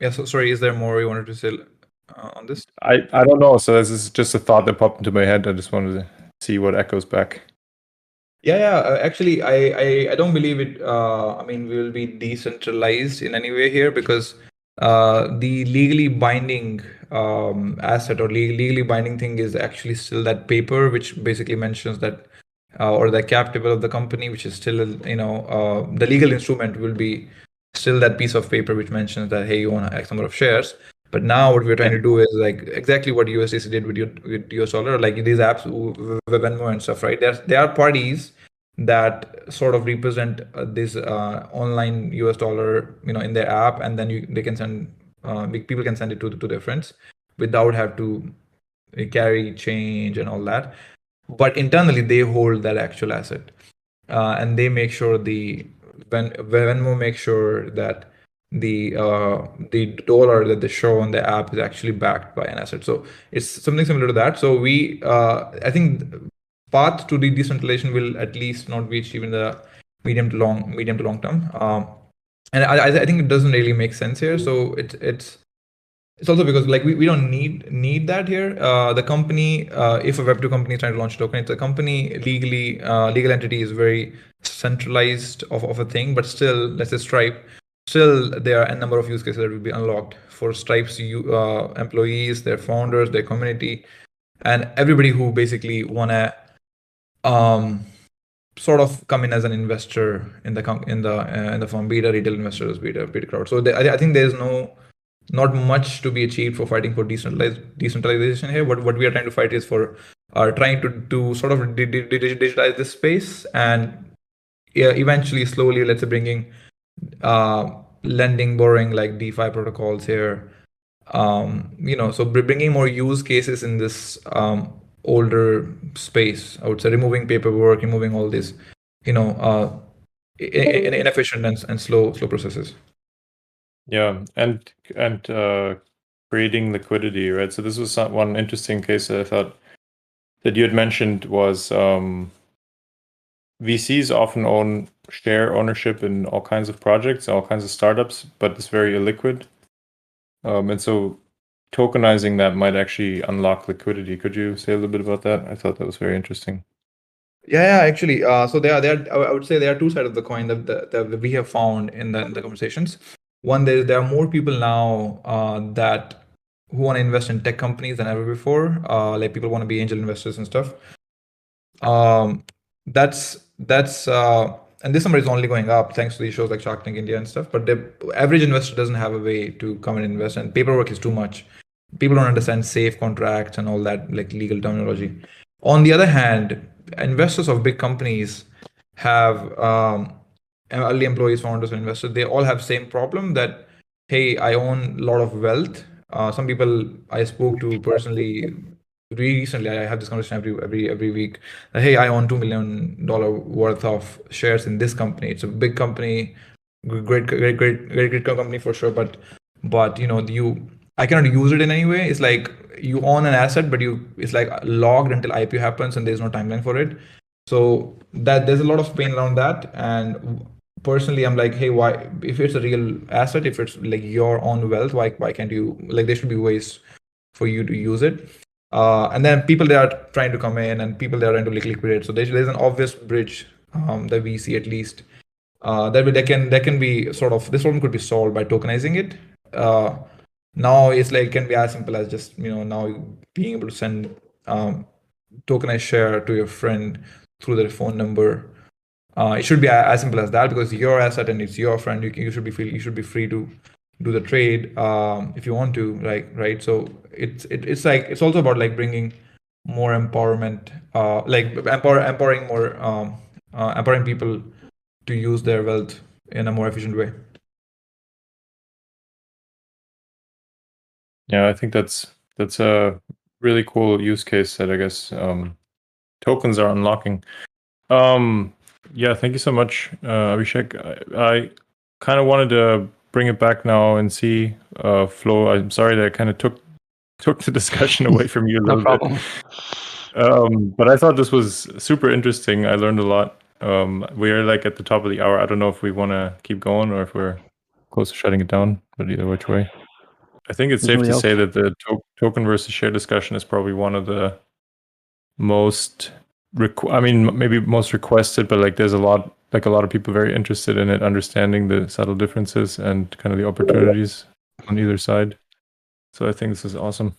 yeah. So sorry, is there more you wanted to say uh, on this? I, I don't know. So this is just a thought that popped into my head. I just wanted to see what echoes back. Yeah, yeah. Uh, actually, I, I, I don't believe it. Uh, I mean, we will be decentralized in any way here because uh, the legally binding um, asset or le- legally binding thing is actually still that paper, which basically mentions that, uh, or the cap table of the company, which is still, you know, uh, the legal instrument will be still that piece of paper which mentions that hey, you own X number of shares. But now what we're trying to do is like exactly what USDC did with, your, with US dollar, like these apps, Venmo and stuff, right? There's, there are parties that sort of represent uh, this uh, online US dollar, you know, in their app, and then you they can send uh, people can send it to to their friends without have to carry change and all that. But internally, they hold that actual asset, uh, and they make sure the when Venmo makes sure that the uh, the dollar that they show on the app is actually backed by an asset. So it's something similar to that. So we, uh, I think, path to the decentralization will at least not be achieved in the medium to long medium to long term. Um, and I, I think it doesn't really make sense here. So it, it's it's also because like we, we don't need need that here. Uh, the company, uh, if a Web2 company is trying to launch a token, it's a company legally uh, legal entity is very centralized of, of a thing, but still, let's say Stripe, still there are a number of use cases that will be unlocked for Stripe's uh, employees, their founders, their community, and everybody who basically wanna um, sort of come in as an investor in the in the uh, in the firm, be it a retail investors, be it a, be it crowd. So they, I, think there's no not much to be achieved for fighting for decentralized decentralization here. What what we are trying to fight is for are trying to to sort of digitize this space and yeah, eventually slowly let's say bringing uh, lending borrowing like DeFi protocols here. Um, you know, so bringing more use cases in this um, older space. I would say removing paperwork, removing all these, you know, uh, inefficient and, and slow slow processes. Yeah, and and uh, creating liquidity, right? So this was one interesting case that I thought that you had mentioned was um, VCs often own share ownership in all kinds of projects, all kinds of startups, but it's very illiquid. Um, and so tokenizing that might actually unlock liquidity. Could you say a little bit about that? I thought that was very interesting. Yeah, yeah, actually. Uh, so there are there. I would say there are two sides of the coin that, that, that we have found in the, in the conversations. One, there there are more people now uh, that who want to invest in tech companies than ever before. Uh, like people want to be angel investors and stuff. Um, that's that's uh, and this number is only going up thanks to these shows like Shark Tank India and stuff. But the average investor doesn't have a way to come and invest, and paperwork is too much people don't understand safe contracts and all that like legal terminology on the other hand investors of big companies have um, early employees founders and investors they all have same problem that hey i own a lot of wealth uh, some people i spoke to personally recently i have this conversation every every every week hey i own 2 million dollar worth of shares in this company it's a big company great great great great great company for sure but but you know you I cannot use it in any way. It's like you own an asset, but you it's like logged until IPO happens and there's no timeline for it. So that there's a lot of pain around that. And personally, I'm like, hey, why if it's a real asset, if it's like your own wealth, why why can't you like there should be ways for you to use it. Uh, and then people that are trying to come in and people that are trying to liquidate. So there's, there's an obvious bridge um, that we see at least uh, that that can that can be sort of this problem could be solved by tokenizing it. Uh, now it's like it can be as simple as just you know now being able to send um, tokenized share to your friend through their phone number uh, it should be as simple as that because your asset and it's your friend you, can, you should be free you should be free to do the trade um, if you want to like right so it's it, it's like it's also about like bringing more empowerment uh, like empower, empowering more um, uh, empowering people to use their wealth in a more efficient way Yeah, I think that's that's a really cool use case that I guess um, tokens are unlocking. Um, yeah, thank you so much, uh, Abhishek. I, I kind of wanted to bring it back now and see uh, Flo. I'm sorry that I kind of took took the discussion away from you a No little problem. bit. Um, but I thought this was super interesting. I learned a lot. Um, we are like at the top of the hour. I don't know if we want to keep going or if we're close to shutting it down. But either which way, I think it's safe to else? say that the to- token versus share discussion is probably one of the most. Requ- I mean, maybe most requested, but like there's a lot, like a lot of people very interested in it, understanding the subtle differences and kind of the opportunities on either side. So I think this is awesome.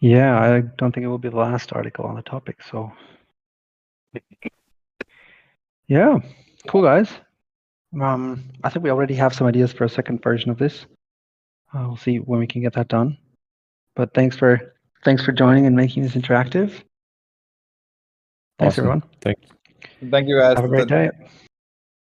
Yeah, I don't think it will be the last article on the topic. So, yeah, cool guys. Um, I think we already have some ideas for a second version of this. Uh, we'll see when we can get that done. But thanks for thanks for joining and making this interactive. Thanks Awesome. everyone. Thank Thank you guys. Have a great day.